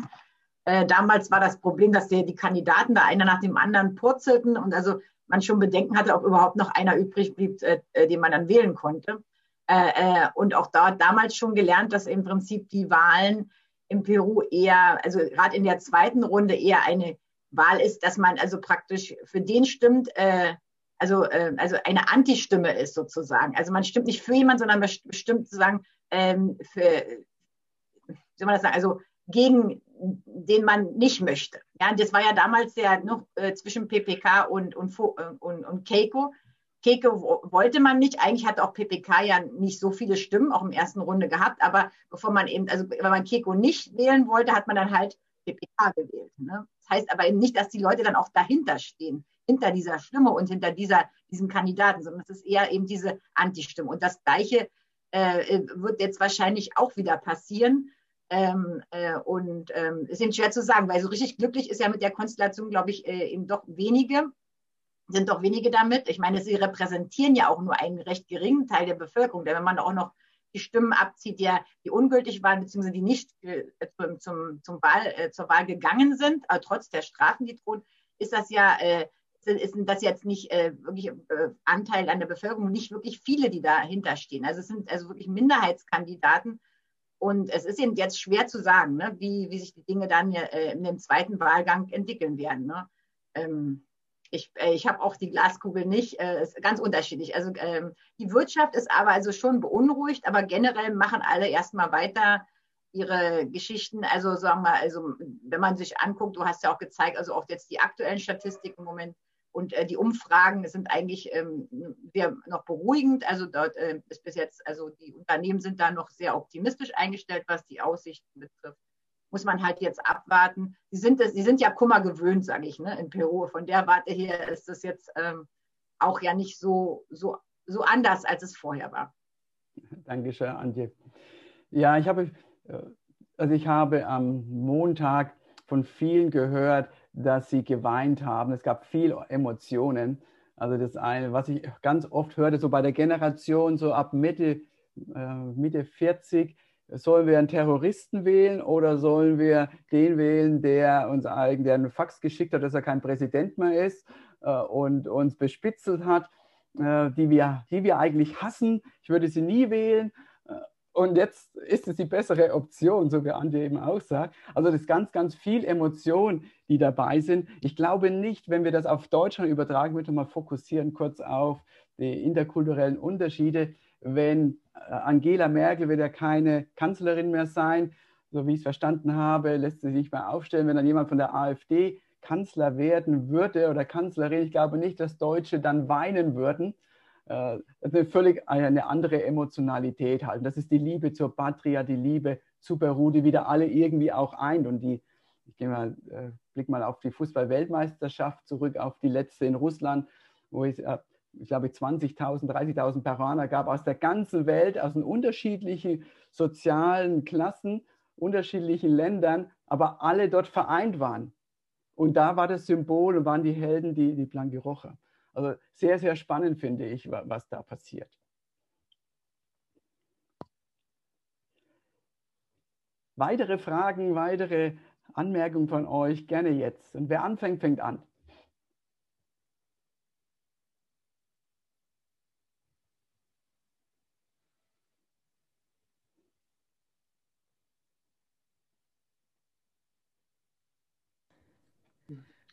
Äh, damals war das Problem, dass der, die Kandidaten da einer nach dem anderen purzelten und also man schon Bedenken hatte, ob überhaupt noch einer übrig blieb, äh, äh, den man dann wählen konnte. Äh, äh, und auch da damals schon gelernt, dass im Prinzip die Wahlen in Peru eher, also gerade in der zweiten Runde eher eine Wahl ist, dass man also praktisch für den stimmt, äh, also, äh, also eine Anti-Stimme ist sozusagen. Also man stimmt nicht für jemanden, sondern bestimmt sozusagen ähm, für, wie soll man das sagen, also gegen den man nicht möchte. Ja, das war ja damals ja noch äh, zwischen PPK und, und, äh, und, und Keiko. Keiko wollte man nicht. Eigentlich hat auch PPK ja nicht so viele Stimmen, auch im ersten Runde gehabt. Aber bevor man eben, also wenn man Keiko nicht wählen wollte, hat man dann halt PPK gewählt. Ne? Das heißt aber eben nicht, dass die Leute dann auch dahinter stehen, hinter dieser Stimme und hinter dieser, diesem Kandidaten, sondern es ist eher eben diese Anti-Stimme. Und das Gleiche äh, wird jetzt wahrscheinlich auch wieder passieren. Ähm, äh, und ähm, es ist schwer zu sagen, weil so richtig glücklich ist ja mit der Konstellation, glaube ich, äh, eben doch wenige, sind doch wenige damit. Ich meine, sie repräsentieren ja auch nur einen recht geringen Teil der Bevölkerung, denn wenn man auch noch die Stimmen abzieht, die, die ungültig waren, beziehungsweise die nicht äh, zum, zum, zum Wahl, äh, zur Wahl gegangen sind, äh, trotz der Strafen, die drohen, ist das ja äh, ist das jetzt nicht äh, wirklich äh, Anteil an der Bevölkerung, nicht wirklich viele, die dahinter stehen. Also es sind also wirklich Minderheitskandidaten, und es ist eben jetzt schwer zu sagen, ne, wie, wie sich die Dinge dann äh, in dem zweiten Wahlgang entwickeln werden. Ne? Ähm, ich, äh, ich habe auch die Glaskugel nicht, äh, ist ganz unterschiedlich. Also ähm, die Wirtschaft ist aber also schon beunruhigt, aber generell machen alle erstmal weiter ihre Geschichten. Also sagen wir also wenn man sich anguckt, du hast ja auch gezeigt, also auch jetzt die aktuellen Statistiken im Moment, und äh, die Umfragen sind eigentlich ähm, noch beruhigend. Also dort äh, ist bis jetzt, also die Unternehmen sind da noch sehr optimistisch eingestellt, was die Aussichten betrifft. Muss man halt jetzt abwarten. Sie sind, sie sind ja Kummer gewöhnt, sage ich, ne, in Peru. Von der Warte her ist das jetzt ähm, auch ja nicht so, so, so anders, als es vorher war. Dankeschön, Antje. Ja, ich habe, äh, also ich habe am Montag von vielen gehört, dass sie geweint haben. Es gab viel Emotionen. Also das eine, was ich ganz oft hörte, so bei der Generation so ab Mitte, äh, Mitte 40, sollen wir einen Terroristen wählen oder sollen wir den wählen, der uns eigentlich einen Fax geschickt hat, dass er kein Präsident mehr ist äh, und uns bespitzelt hat, äh, die, wir, die wir eigentlich hassen. Ich würde sie nie wählen. Und jetzt ist es die bessere Option, so wie Andi eben auch sagt. Also das ist ganz, ganz viel Emotion, die dabei sind. Ich glaube nicht, wenn wir das auf Deutschland übertragen, würde mal fokussieren kurz auf die interkulturellen Unterschiede. Wenn äh, Angela Merkel wird ja keine Kanzlerin mehr sein, so wie ich es verstanden habe, lässt sie sich nicht mehr aufstellen. Wenn dann jemand von der AfD Kanzler werden würde oder Kanzlerin, ich glaube nicht, dass Deutsche dann weinen würden eine völlig eine andere Emotionalität halt. Das ist die Liebe zur Patria, die Liebe zu Peru, die wieder alle irgendwie auch eint. Und die, ich gehe mal, äh, blick mal auf die Fußball-Weltmeisterschaft zurück, auf die letzte in Russland, wo es, äh, ich glaube, 20.000, 30.000 Peruaner gab aus der ganzen Welt, aus den unterschiedlichen sozialen Klassen, unterschiedlichen Ländern, aber alle dort vereint waren. Und da war das Symbol und waren die Helden, die, die Blanque Rocha. Also sehr, sehr spannend finde ich, was da passiert. Weitere Fragen, weitere Anmerkungen von euch gerne jetzt. Und wer anfängt, fängt an.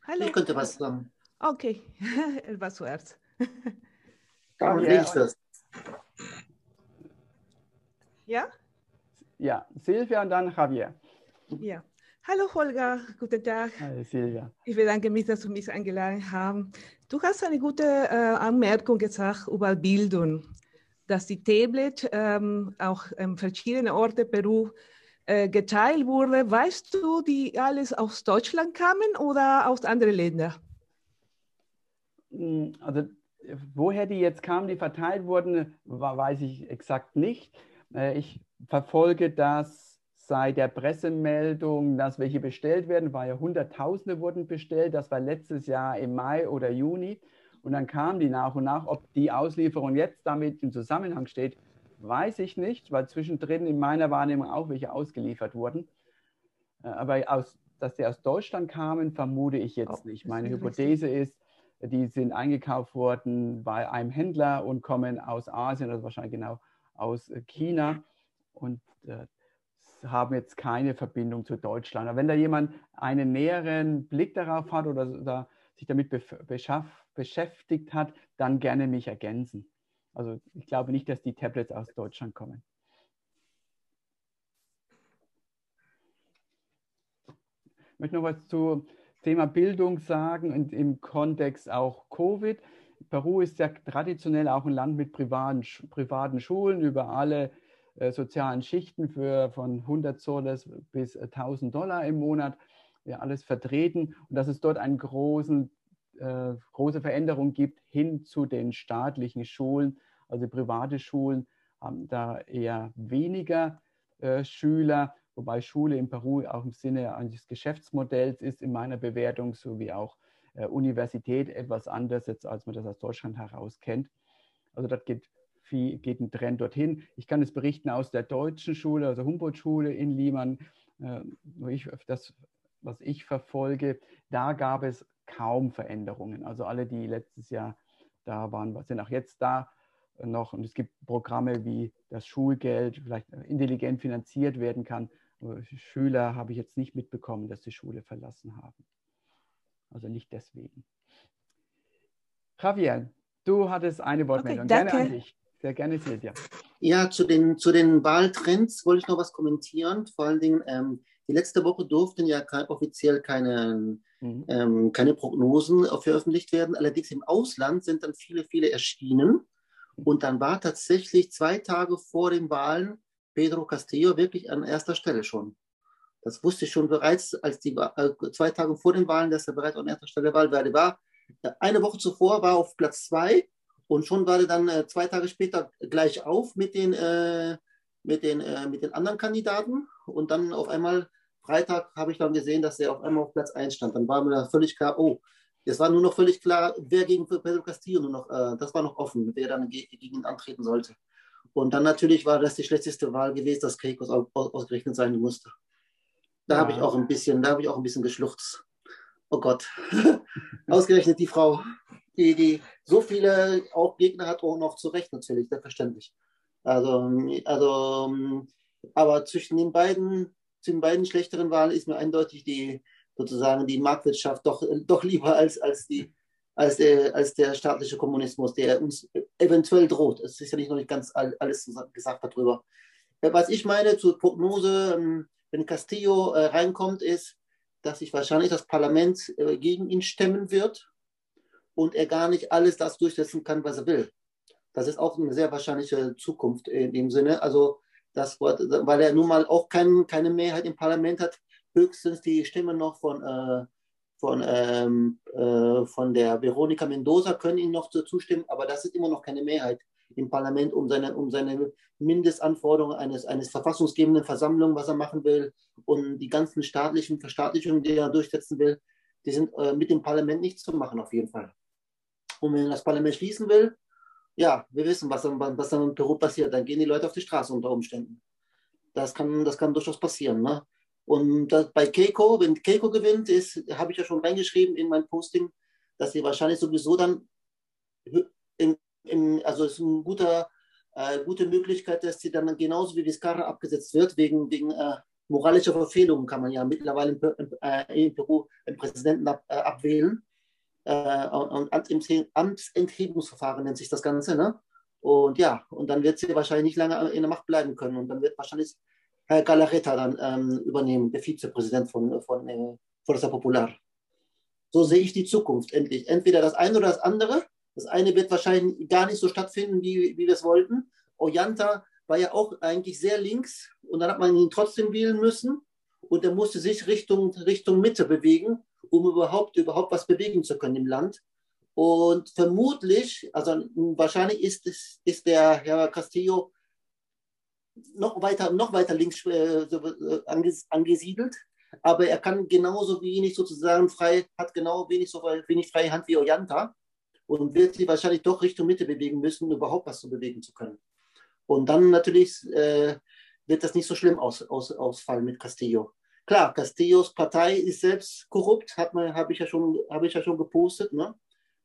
Hallo. Ich könnte was sagen. Okay, él va zuerst. Javier. Ja? Ja, Silvia und dann Javier. Ja. Hallo Holger, guten Tag. Hallo Silvia. Ich bedanke mich, dass du mich eingeladen hast. Du hast eine gute äh, Anmerkung gesagt über Bildung, dass die Tablet ähm, auch in verschiedenen Orten Peru äh, geteilt wurde. Weißt du, die alles aus Deutschland kamen oder aus anderen Ländern? Hm, also woher die jetzt kamen, die verteilt wurden, weiß ich exakt nicht. Äh, ich verfolge das seit der Pressemeldung, dass welche bestellt werden, war ja Hunderttausende wurden bestellt. Das war letztes Jahr im Mai oder Juni. Und dann kamen die nach und nach. Ob die Auslieferung jetzt damit im Zusammenhang steht, weiß ich nicht, weil zwischendrin in meiner Wahrnehmung auch welche ausgeliefert wurden. Äh, aber aus, dass die aus Deutschland kamen, vermute ich jetzt nicht. Meine Hypothese ist, die sind eingekauft worden bei einem Händler und kommen aus Asien, also wahrscheinlich genau aus China und äh, haben jetzt keine Verbindung zu Deutschland. Aber wenn da jemand einen näheren Blick darauf hat oder, oder sich damit beschäftigt hat, dann gerne mich ergänzen. Also ich glaube nicht, dass die Tablets aus Deutschland kommen. Ich möchte noch was zu Thema Bildung sagen und im Kontext auch Covid. Peru ist ja traditionell auch ein Land mit privaten, privaten Schulen über alle äh, sozialen Schichten für von 100 Soles bis 1000 Dollar im Monat, ja, alles vertreten und dass es dort eine äh, große Veränderung gibt hin zu den staatlichen Schulen. Also private Schulen haben da eher weniger äh, Schüler wobei Schule in Peru auch im Sinne eines Geschäftsmodells ist in meiner Bewertung, sowie auch äh, Universität etwas anders, jetzt, als man das aus Deutschland heraus kennt. Also das geht, viel, geht ein Trend dorthin. Ich kann es berichten aus der deutschen Schule, also Humboldt-Schule in Liman, äh, ich, das, was ich verfolge, da gab es kaum Veränderungen. Also alle, die letztes Jahr da waren, sind auch jetzt da noch. Und es gibt Programme wie das Schulgeld vielleicht intelligent finanziert werden kann. Schüler habe ich jetzt nicht mitbekommen, dass die Schule verlassen haben. Also nicht deswegen. Javier, du hattest eine Wortmeldung. Okay, gerne an dich. Sehr gerne, Silvia. Ja, zu den, zu den Wahltrends wollte ich noch was kommentieren. Vor allen Dingen, ähm, die letzte Woche durften ja kein, offiziell keine, mhm. ähm, keine Prognosen veröffentlicht werden. Allerdings im Ausland sind dann viele, viele erschienen. Und dann war tatsächlich zwei Tage vor den Wahlen Pedro Castillo wirklich an erster Stelle schon. Das wusste ich schon bereits, als die äh, zwei Tage vor den Wahlen, dass er bereits an erster Stelle Wahlwerte war. Eine Woche zuvor war er auf Platz zwei und schon war er dann äh, zwei Tage später gleich auf mit den, äh, mit, den, äh, mit den anderen Kandidaten. Und dann auf einmal, Freitag, habe ich dann gesehen, dass er auf einmal auf Platz eins stand. Dann war mir völlig klar, oh, es war nur noch völlig klar, wer gegen Pedro Castillo nur noch, äh, das war noch offen, wer dann gegen ihn antreten sollte. Und dann natürlich war das die schlechteste Wahl gewesen, dass Keikos ausgerechnet sein musste. Da ja. habe ich auch ein bisschen, da habe ich auch ein bisschen geschluchzt. Oh Gott. ausgerechnet die Frau, die, die so viele auch Gegner hat, auch noch zu Recht natürlich, selbstverständlich. Also, also, aber zwischen den beiden, zwischen den beiden schlechteren Wahlen ist mir eindeutig die sozusagen die Marktwirtschaft doch, doch lieber als, als die als der, als der staatliche Kommunismus, der uns eventuell droht. Es ist ja nicht noch nicht ganz alles gesagt darüber. Was ich meine zur Prognose, ähm, wenn Castillo äh, reinkommt, ist, dass sich wahrscheinlich das Parlament äh, gegen ihn stemmen wird und er gar nicht alles das durchsetzen kann, was er will. Das ist auch eine sehr wahrscheinliche Zukunft in dem Sinne. Also, das, weil er nun mal auch kein, keine Mehrheit im Parlament hat, höchstens die Stimme noch von äh, von, ähm, äh, von der Veronica Mendoza können ihm noch zustimmen, aber das ist immer noch keine Mehrheit im Parlament, um seine, um seine Mindestanforderungen eines, eines verfassungsgebenden Versammlung, was er machen will, und die ganzen staatlichen Verstaatlichungen, die er durchsetzen will, die sind äh, mit dem Parlament nicht zu machen, auf jeden Fall. Und wenn das Parlament schließen will, ja, wir wissen, was dann, was dann in Peru passiert. Dann gehen die Leute auf die Straße unter Umständen. Das kann, das kann durchaus passieren. Ne? Und das, bei Keiko, wenn Keiko gewinnt, ist, habe ich ja schon reingeschrieben in mein Posting, dass sie wahrscheinlich sowieso dann, in, in, also es ist eine gute, äh, gute Möglichkeit, dass sie dann genauso wie Vizcarra abgesetzt wird, wegen, wegen äh, moralischer Verfehlungen kann man ja mittlerweile in, äh, in Peru den Präsidenten ab, äh, abwählen. Äh, und Amtsenthebungsverfahren nennt sich das Ganze. Ne? Und ja, und dann wird sie wahrscheinlich nicht lange in der Macht bleiben können. Und dann wird wahrscheinlich Herr Galarreta dann ähm, übernehmen, der Vizepräsident von, von äh, Forza Popular. So sehe ich die Zukunft endlich. Entweder das eine oder das andere. Das eine wird wahrscheinlich gar nicht so stattfinden, wie, wie wir es wollten. Ollanta war ja auch eigentlich sehr links und dann hat man ihn trotzdem wählen müssen und er musste sich Richtung, Richtung Mitte bewegen, um überhaupt, überhaupt was bewegen zu können im Land. Und vermutlich, also wahrscheinlich ist, ist der Herr Castillo noch weiter, noch weiter links äh, äh angesiedelt, aber er kann genauso wenig sozusagen frei, hat genau wenig so wenig freie Hand wie Ollanta und wird sich wahrscheinlich doch Richtung Mitte bewegen müssen, um überhaupt was zu bewegen zu können. Und dann natürlich äh, wird das nicht so schlimm aus, aus, ausfallen mit Castillo. Klar, Castillos Partei ist selbst korrupt, habe ich, ja schon, hab ich ja schon gepostet. Ne?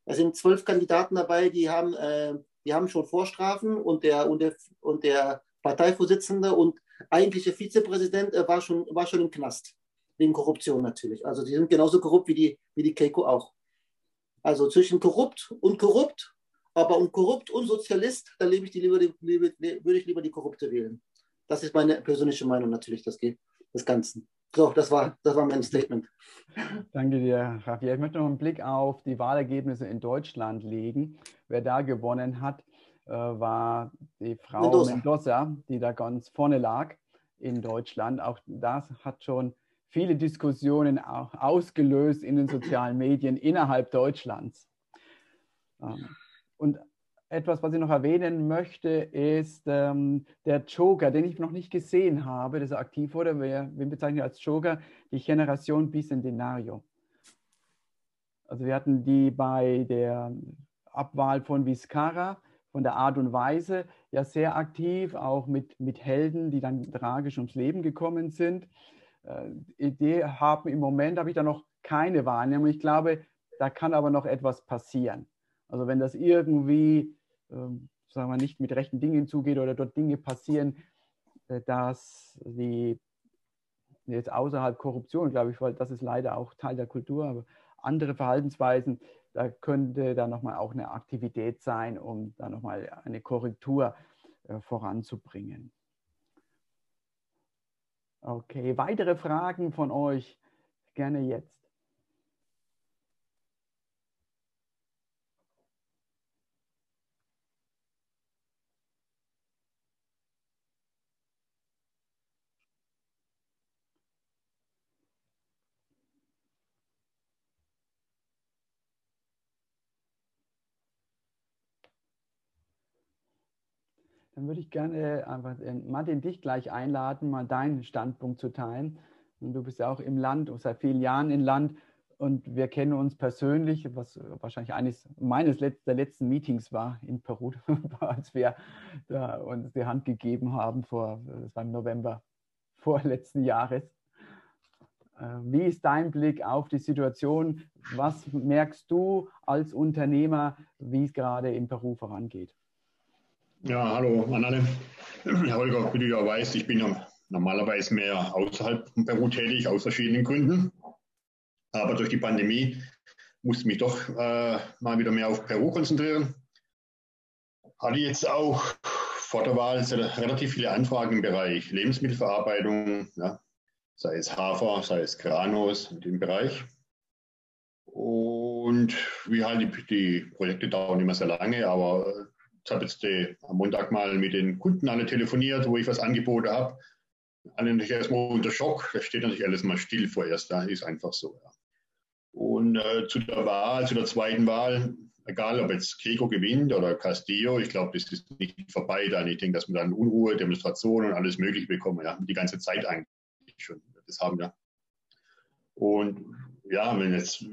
Es sind zwölf Kandidaten dabei, die haben, äh, die haben schon Vorstrafen und der, und der, und der Parteivorsitzende und eigentliche Vizepräsident äh, war, schon, war schon im Knast. Wegen Korruption natürlich. Also die sind genauso korrupt wie die, wie die Keiko auch. Also zwischen korrupt und korrupt, aber um korrupt und Sozialist, da lebe ich die lieber, die, würde ich lieber die Korrupte wählen. Das ist meine persönliche Meinung natürlich des, des Ganzen. So, das war, das war mein Statement. Danke dir, Javier. Ich möchte noch einen Blick auf die Wahlergebnisse in Deutschland legen. Wer da gewonnen hat, war die Frau Mendoza. Mendoza, die da ganz vorne lag in Deutschland. Auch das hat schon viele Diskussionen ausgelöst in den sozialen Medien innerhalb Deutschlands. Ähm, und etwas, was ich noch erwähnen möchte, ist ähm, der Joker, den ich noch nicht gesehen habe, dass er aktiv wurde. Wir, wir bezeichnen als Joker die Generation Bicentenario. Also wir hatten die bei der Abwahl von Vizcarra, von der Art und Weise, ja sehr aktiv, auch mit, mit Helden, die dann tragisch ums Leben gekommen sind. Äh, Idee haben im Moment habe ich da noch keine Wahrnehmung. Ich glaube, da kann aber noch etwas passieren. Also wenn das irgendwie, ähm, sagen wir, nicht mit rechten Dingen zugeht oder dort Dinge passieren, äh, dass die jetzt außerhalb Korruption, glaube ich, weil das ist leider auch Teil der Kultur, aber andere Verhaltensweisen, da könnte dann nochmal auch eine Aktivität sein, um da nochmal eine Korrektur äh, voranzubringen. Okay, weitere Fragen von euch gerne jetzt. Dann würde ich gerne einfach äh, Martin dich gleich einladen, mal deinen Standpunkt zu teilen. Und du bist ja auch im Land, seit vielen Jahren im Land und wir kennen uns persönlich, was wahrscheinlich eines meines Let der letzten Meetings war in Peru, als wir uns die Hand gegeben haben vor, das war im November vorletzten Jahres. Äh, wie ist dein Blick auf die Situation? Was merkst du als Unternehmer, wie es gerade in Peru vorangeht? Ja, hallo an alle. Herr Holger, wie du ja weißt, ich bin ja normalerweise mehr außerhalb von Peru tätig, aus verschiedenen Gründen. Aber durch die Pandemie musste ich mich doch äh, mal wieder mehr auf Peru konzentrieren. Hatte jetzt auch vor der Wahl relativ viele Anfragen im Bereich Lebensmittelverarbeitung, ja, sei es Hafer, sei es Granos in dem Bereich. Und wie halt die, die Projekte dauern immer sehr lange, aber ich habe jetzt die, am Montag mal mit den Kunden alle telefoniert, wo ich was angeboten habe. Alle natürlich erstmal unter Schock. Da steht natürlich alles mal still vorerst. Da ist einfach so. Ja. Und äh, zu der Wahl, zu der zweiten Wahl, egal ob jetzt Keiko gewinnt oder Castillo, ich glaube, das ist nicht vorbei dann. Ich denke, dass wir dann Unruhe, Demonstrationen und alles Mögliche bekommen. Ja, die ganze Zeit eigentlich schon. Das haben wir. Und ja, wenn jetzt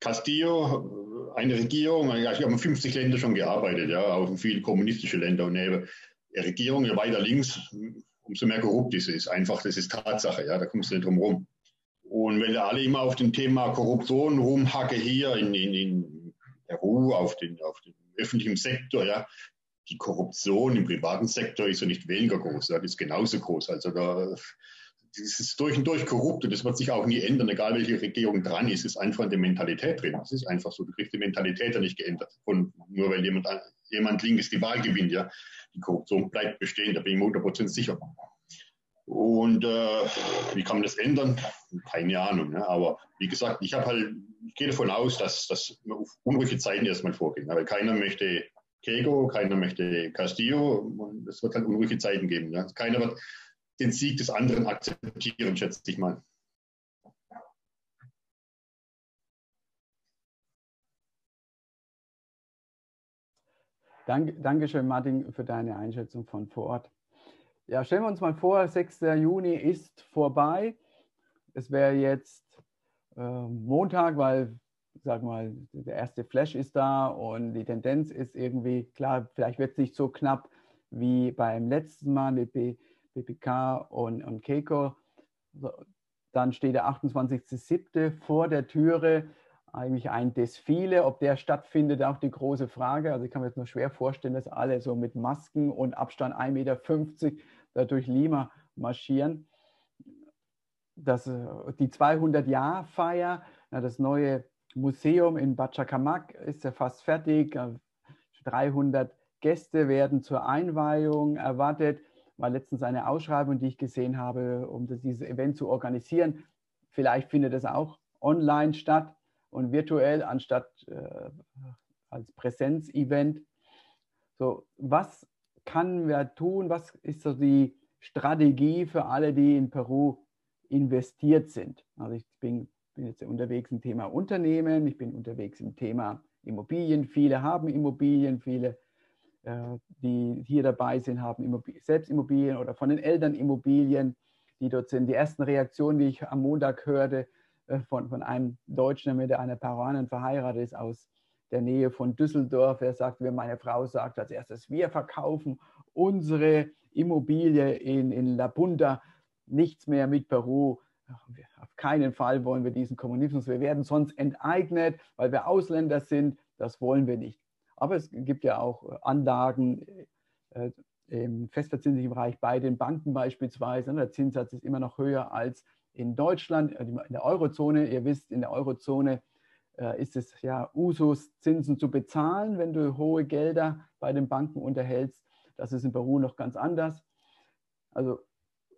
Castillo, eine Regierung, ich habe in 50 Ländern schon gearbeitet, ja, auch in vielen kommunistische Länder und eine Regierung, je weiter links, umso mehr korrupt ist es. Einfach, das ist Tatsache, ja, da kommst du nicht drum rum. Und wenn alle immer auf dem Thema Korruption rumhacke hier in, in, in Peru, auf den, auf den öffentlichen Sektor, ja, die Korruption im privaten Sektor ist ja nicht weniger groß, ja, die ist genauso groß. Also da, das ist durch und durch korrupt und das wird sich auch nie ändern, egal welche Regierung dran ist. Es ist einfach in der Mentalität drin. Es ist einfach so. Du kriegst die Mentalität ja nicht geändert. Und nur weil jemand, jemand linkes die Wahl gewinnt, ja. Die Korruption bleibt bestehen, da bin ich mir 100% sicher. Und äh, wie kann man das ändern? Keine Ahnung. Ne? Aber wie gesagt, ich habe halt, ich gehe davon aus, dass, dass auf unruhige Zeiten erstmal vorgehen. Aber keiner möchte Kego, keiner möchte Castillo. Es wird halt unruhige Zeiten geben. Ne? Keiner wird den Sieg des anderen akzeptieren, schätze ich mal. Dank, Dankeschön, Martin, für deine Einschätzung von vor Ort. Ja, stellen wir uns mal vor, 6. Juni ist vorbei. Es wäre jetzt äh, Montag, weil, sag mal, der erste Flash ist da und die Tendenz ist irgendwie, klar, vielleicht wird es nicht so knapp wie beim letzten Mal mit BPK und, und Keiko. Dann steht der 28.07. vor der Türe. eigentlich ein Desfile. Ob der stattfindet, auch die große Frage. Also ich kann mir jetzt nur schwer vorstellen, dass alle so mit Masken und Abstand 1,50 Meter da durch Lima marschieren. Das, äh, die 200-Jahr-Feier, das neue Museum in Bachacamac ist ja fast fertig. 300 Gäste werden zur Einweihung erwartet. War letztens eine Ausschreibung, die ich gesehen habe, um dieses Event zu organisieren. Vielleicht findet es auch online statt und virtuell anstatt äh, als Präsenzevent. So, was kann wir tun? Was ist so die Strategie für alle, die in Peru investiert sind? Also ich bin, bin jetzt unterwegs im Thema Unternehmen, ich bin unterwegs im Thema Immobilien. Viele haben Immobilien, viele, die hier dabei sind, haben selbst Immobilien oder von den Eltern Immobilien, die dort sind. Die ersten Reaktionen, die ich am Montag hörte, äh, von, von einem Deutschen, der mit einer Peruanerin verheiratet ist, aus der Nähe von Düsseldorf. Er sagt, wie meine Frau sagt als erstes, wir verkaufen unsere Immobilie in, in La Punta, nichts mehr mit Peru. Auf keinen Fall wollen wir diesen Kommunismus. Wir werden sonst enteignet, weil wir Ausländer sind. Das wollen wir nicht. Aber es gibt ja auch Anlagen äh, im festverzinslichen Bereich bei den Banken beispielsweise. Der Zinssatz ist immer noch höher als in Deutschland, äh, in der Eurozone, ihr wisst, in der Eurozone äh, ist es ja Usus, Zinsen zu bezahlen, wenn du hohe Gelder bei den Banken unterhältst. Das ist in Peru noch ganz anders. Also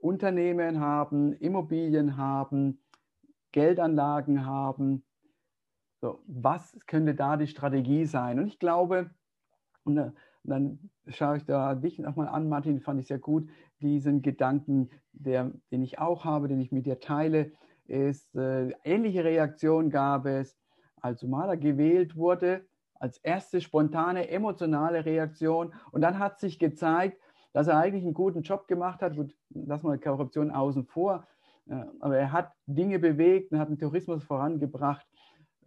Unternehmen haben, Immobilien haben, Geldanlagen haben. So, was könnte da die Strategie sein? Und ich glaube, und äh, dann schaue ich da dich nochmal an, Martin, fand ich sehr gut, diesen Gedanken, der, den ich auch habe, den ich mit dir teile, ist, äh, ähnliche Reaktion gab es, als Sumala gewählt wurde, als erste spontane, emotionale Reaktion. Und dann hat sich gezeigt, dass er eigentlich einen guten Job gemacht hat. Gut, lass mal Korruption außen vor. Äh, aber er hat Dinge bewegt und hat den Tourismus vorangebracht.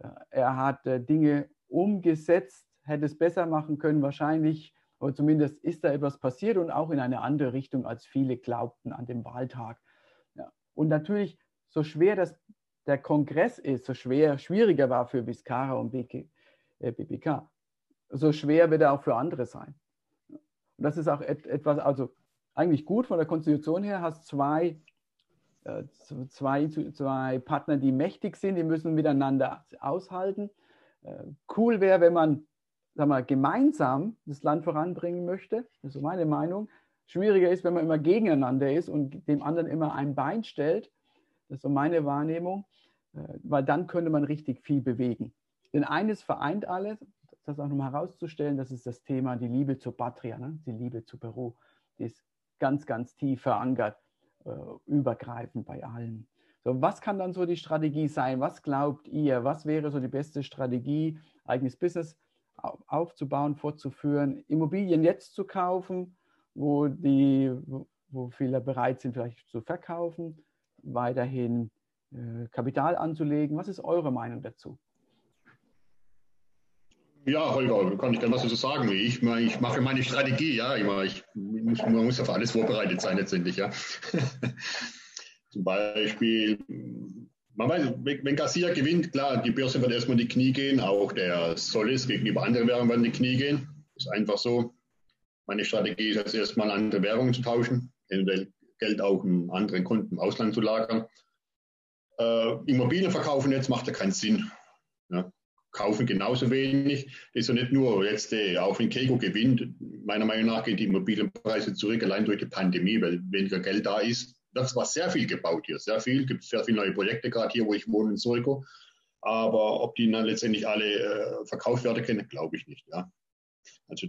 Äh, er hat äh, Dinge umgesetzt, hätte es besser machen können, wahrscheinlich aber zumindest ist da etwas passiert und auch in eine andere Richtung, als viele glaubten an dem Wahltag. Und natürlich, so schwer das der Kongress ist, so schwer, schwieriger war für Vizcarra und BK, äh, BBK, so schwer wird er auch für andere sein. Und das ist auch et, etwas, also eigentlich gut von der Konstitution her, hast zwei, zwei, zwei Partner, die mächtig sind, die müssen miteinander aushalten. Äh, cool wäre, wenn man sag mal, gemeinsam das Land voranbringen möchte. Das ist meine Meinung. Schwieriger ist, wenn man immer gegeneinander ist und dem anderen immer ein Bein stellt. Das ist so meine Wahrnehmung, äh, weil dann könnte man richtig viel bewegen. Denn eines vereint alles, das auch nochmal herauszustellen, das ist das Thema die Liebe zur Patria, ne? die Liebe zu Peru. Die ist ganz, ganz tief verankert, äh, übergreifend bei allen. So, was kann dann so die Strategie sein? Was glaubt ihr? Was wäre so die beste Strategie, eigenes Business aufzubauen, fortzuführen, Immobilien jetzt zu kaufen, wo, die, wo viele bereit sind, vielleicht zu verkaufen, weiterhin äh, Kapital anzulegen. Was ist eure Meinung dazu? Ja, Holger, kann ich gerne was dazu sagen. Ich, ich mache meine Strategie, ja. Ich, ich muss, man muss für alles vorbereitet sein letztendlich, ja. Zum Beispiel man weiß, wenn Garcia gewinnt, klar, die Börse wird erstmal in die Knie gehen, auch der Solis gegenüber anderen Währungen werden in die Knie gehen. Ist einfach so. Meine Strategie ist jetzt erstmal andere Währungen zu tauschen, eventuell Geld auch in anderen Kunden im Ausland zu lagern. Äh, Immobilien verkaufen jetzt macht ja keinen Sinn. Ja, kaufen genauso wenig. Das ist ja nicht nur jetzt, äh, auch wenn Keiko gewinnt, meiner Meinung nach gehen die Immobilienpreise zurück, allein durch die Pandemie, weil weniger Geld da ist wird zwar sehr viel gebaut hier, sehr viel, gibt sehr viele neue Projekte, gerade hier, wo ich wohne in Suriko. Aber ob die dann letztendlich alle äh, verkauft werden können, glaube ich nicht. Ja. Also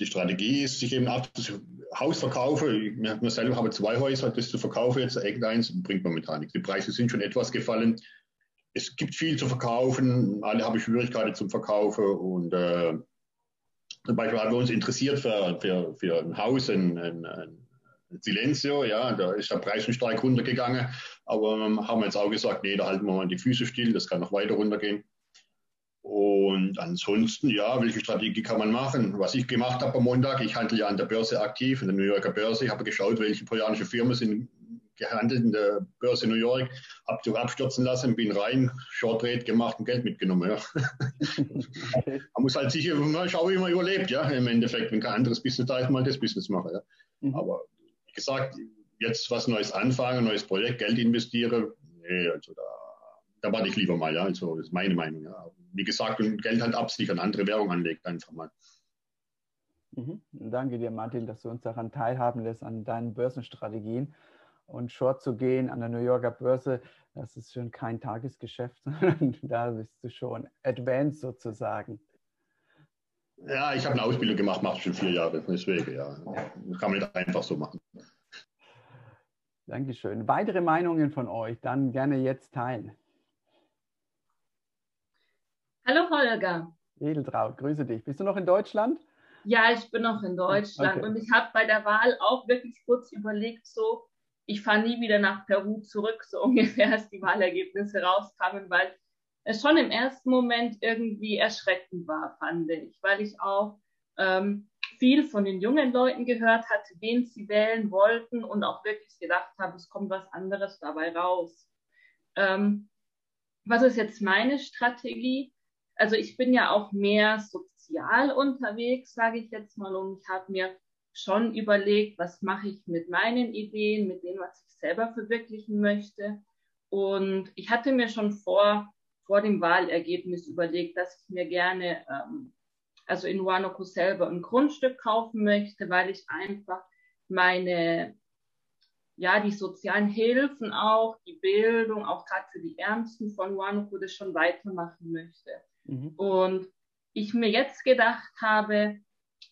die Strategie ist, sich eben ab das Haus verkaufe. Ich mir selber habe zwei Häuser, das zu verkaufen, jetzt irgendeins, bringt momentan nichts. Die Preise sind schon etwas gefallen. Es gibt viel zu verkaufen, alle haben Schwierigkeiten zum Verkaufen und äh, zum Beispiel haben wir uns interessiert für, für, für ein Haus, ein, ein, ein Silencio, ja, da ist der Preis schon stark runtergegangen, aber ähm, haben jetzt auch gesagt, nee, da halten wir mal die Füße still, das kann noch weiter runtergehen. Und ansonsten, ja, welche Strategie kann man machen? Was ich gemacht habe am Montag, ich handle ja an der Börse aktiv, in der New Yorker Börse, ich habe geschaut, welche peruanische Firmen sind gehandelt in der Börse New York, habe die abstürzen lassen, bin rein, Short Trade gemacht und Geld mitgenommen. Ja. man muss halt sicher mal schauen, wie man überlebt, ja, im Endeffekt, wenn kein anderes Business da ist, mal das Business machen. Ja. Mhm. Aber wie gesagt, jetzt was Neues anfangen, neues Projekt, Geld investiere, nee, also da, da warte ich lieber mal, ja, also das ist meine Meinung. Ja. Wie gesagt, und Geld halt absichern, andere Währung anlegt einfach mal. Mhm. Danke dir, Martin, dass du uns daran teilhaben lässt, an deinen Börsenstrategien. Und Short zu gehen an der New Yorker Börse, das ist schon kein Tagesgeschäft, sondern da bist du schon advanced sozusagen. Ja, ich habe eine Ausbildung gemacht, mache schon vier Jahre, deswegen, ja. Kann man nicht einfach so machen. Dankeschön. Weitere Meinungen von euch, dann gerne jetzt teilen. Hallo Holger. Edeltraut, grüße dich. Bist du noch in Deutschland? Ja, ich bin noch in Deutschland okay. und ich habe bei der Wahl auch wirklich kurz überlegt, so, ich fahre nie wieder nach Peru zurück, so ungefähr, als die Wahlergebnisse rauskamen, weil es schon im ersten Moment irgendwie erschreckend war, fand ich, weil ich auch ähm, viel von den jungen Leuten gehört hatte, wen sie wählen wollten und auch wirklich gedacht habe, es kommt was anderes dabei raus. Ähm, was ist jetzt meine Strategie? Also ich bin ja auch mehr so sozial unterwegs, sage ich jetzt mal, und ich habe mir schon überlegt, was mache ich mit meinen Ideen, mit dem, was ich selber verwirklichen möchte. Und ich hatte mir schon vor, vor dem Wahlergebnis überlegt, dass ich mir gerne, ähm, also in Huánuco selber ein Grundstück kaufen möchte, weil ich einfach meine, ja, die sozialen Hilfen auch, die Bildung, auch gerade für die Ärmsten von Huánuco, das schon weitermachen möchte. Mhm. Und ich mir jetzt gedacht habe,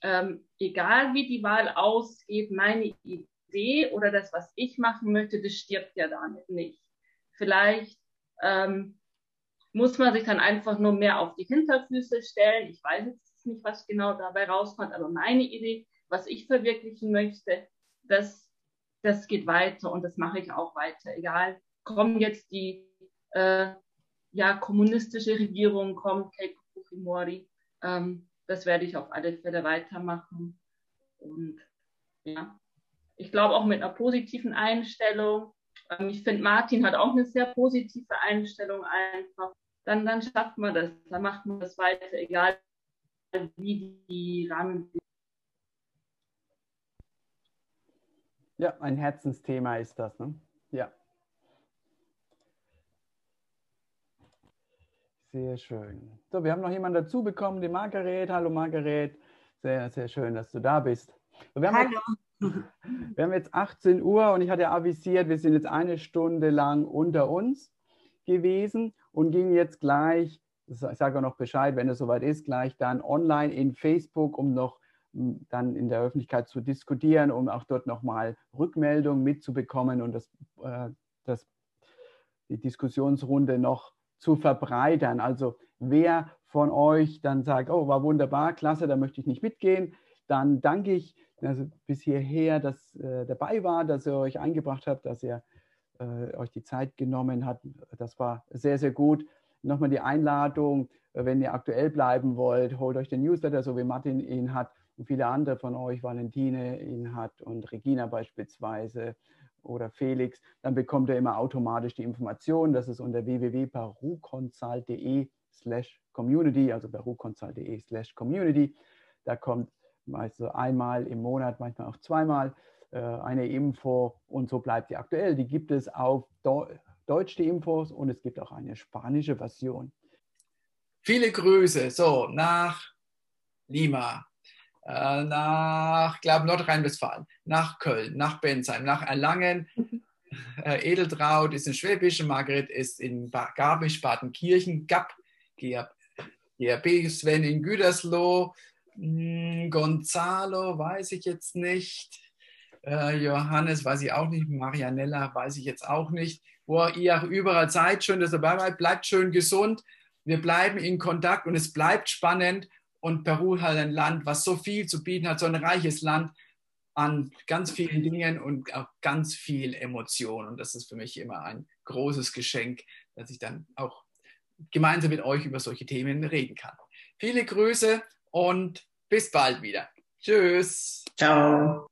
ähm, egal wie die Wahl ausgeht, meine Idee oder das, was ich machen möchte, das stirbt ja damit nicht. Vielleicht ähm, muss man sich dann einfach nur mehr auf die Hinterfüße stellen. Ich weiß jetzt nicht, was genau dabei rauskommt, aber meine Idee, was ich verwirklichen möchte, das, das geht weiter und das mache ich auch weiter. Egal, kommen jetzt die äh, ja, kommunistische Regierung, kommt Keiko Fujimori, ähm, das werde ich auf alle Fälle weitermachen. Und ja, ich glaube auch mit einer positiven Einstellung. Ähm, ich finde, Martin hat auch eine sehr positive Einstellung einfach. Dann, dann schafft man das, dann macht man das weiter, egal wie die Rahmenbedingungen. Ja, ein Herzensthema ist das, ne? Ja. Sehr schön. So, wir haben noch jemanden dazu bekommen, die Margaret. Hallo Margaret. Sehr, sehr schön, dass du da bist. Wir Hallo. Jetzt, wir haben jetzt 18 Uhr und ich hatte avisiert, wir sind jetzt eine Stunde lang unter uns gewesen und gingen jetzt gleich, ich sage auch noch Bescheid, wenn es soweit ist, gleich dann online in Facebook, um noch dann in der Öffentlichkeit zu diskutieren, um auch dort nochmal Rückmeldungen mitzubekommen und das, äh, das, die Diskussionsrunde noch zu verbreitern. Also wer von euch dann sagt, oh, war wunderbar, klasse, da möchte ich nicht mitgehen, dann danke ich also bis hierher, dass äh, dabei war, dass ihr euch eingebracht habt, dass ihr äh, euch die Zeit genommen habt. Das war sehr, sehr gut. Nochmal die Einladung, wenn ihr aktuell bleiben wollt, holt euch den Newsletter, so wie Martin ihn hat und viele andere von euch, Valentine ihn hat und Regina beispielsweise oder Felix, dann bekommt er immer automatisch die Informationen. Das ist unter www.baruconsult.de slash community, also baruconsult.de slash community. Da kommt meist so einmal im Monat, manchmal auch zweimal äh, eine Info und so bleibt die aktuell. Die gibt es auf Deutsch, die Infos, und es gibt auch eine spanische Version. Viele Grüße, so nach Lima, äh, nach, glaube Nordrhein-Westfalen, nach Köln, nach Bensheim, nach Erlangen. Äh, Edeltraut ist in Schwäbisch, Margret ist in Garmisch, Badenkirchen, Gap, GRB, Sven in Gütersloh, hm, Gonzalo weiß ich jetzt nicht, äh, Johannes weiß ich auch nicht, Marianella weiß ich jetzt auch nicht. Wo ihr auch überall seid, schön, dass ihr dabei seid, bleibt schön gesund. Wir bleiben in Kontakt und es bleibt spannend und Peru halt ein Land, was so viel zu bieten hat, so ein reiches Land an ganz vielen Dingen und auch ganz viel Emotion. Und das ist für mich immer ein großes Geschenk, dass ich dann auch gemeinsam mit euch über solche Themen reden kann. Viele Grüße und bis bald wieder. Tschüss. Ciao.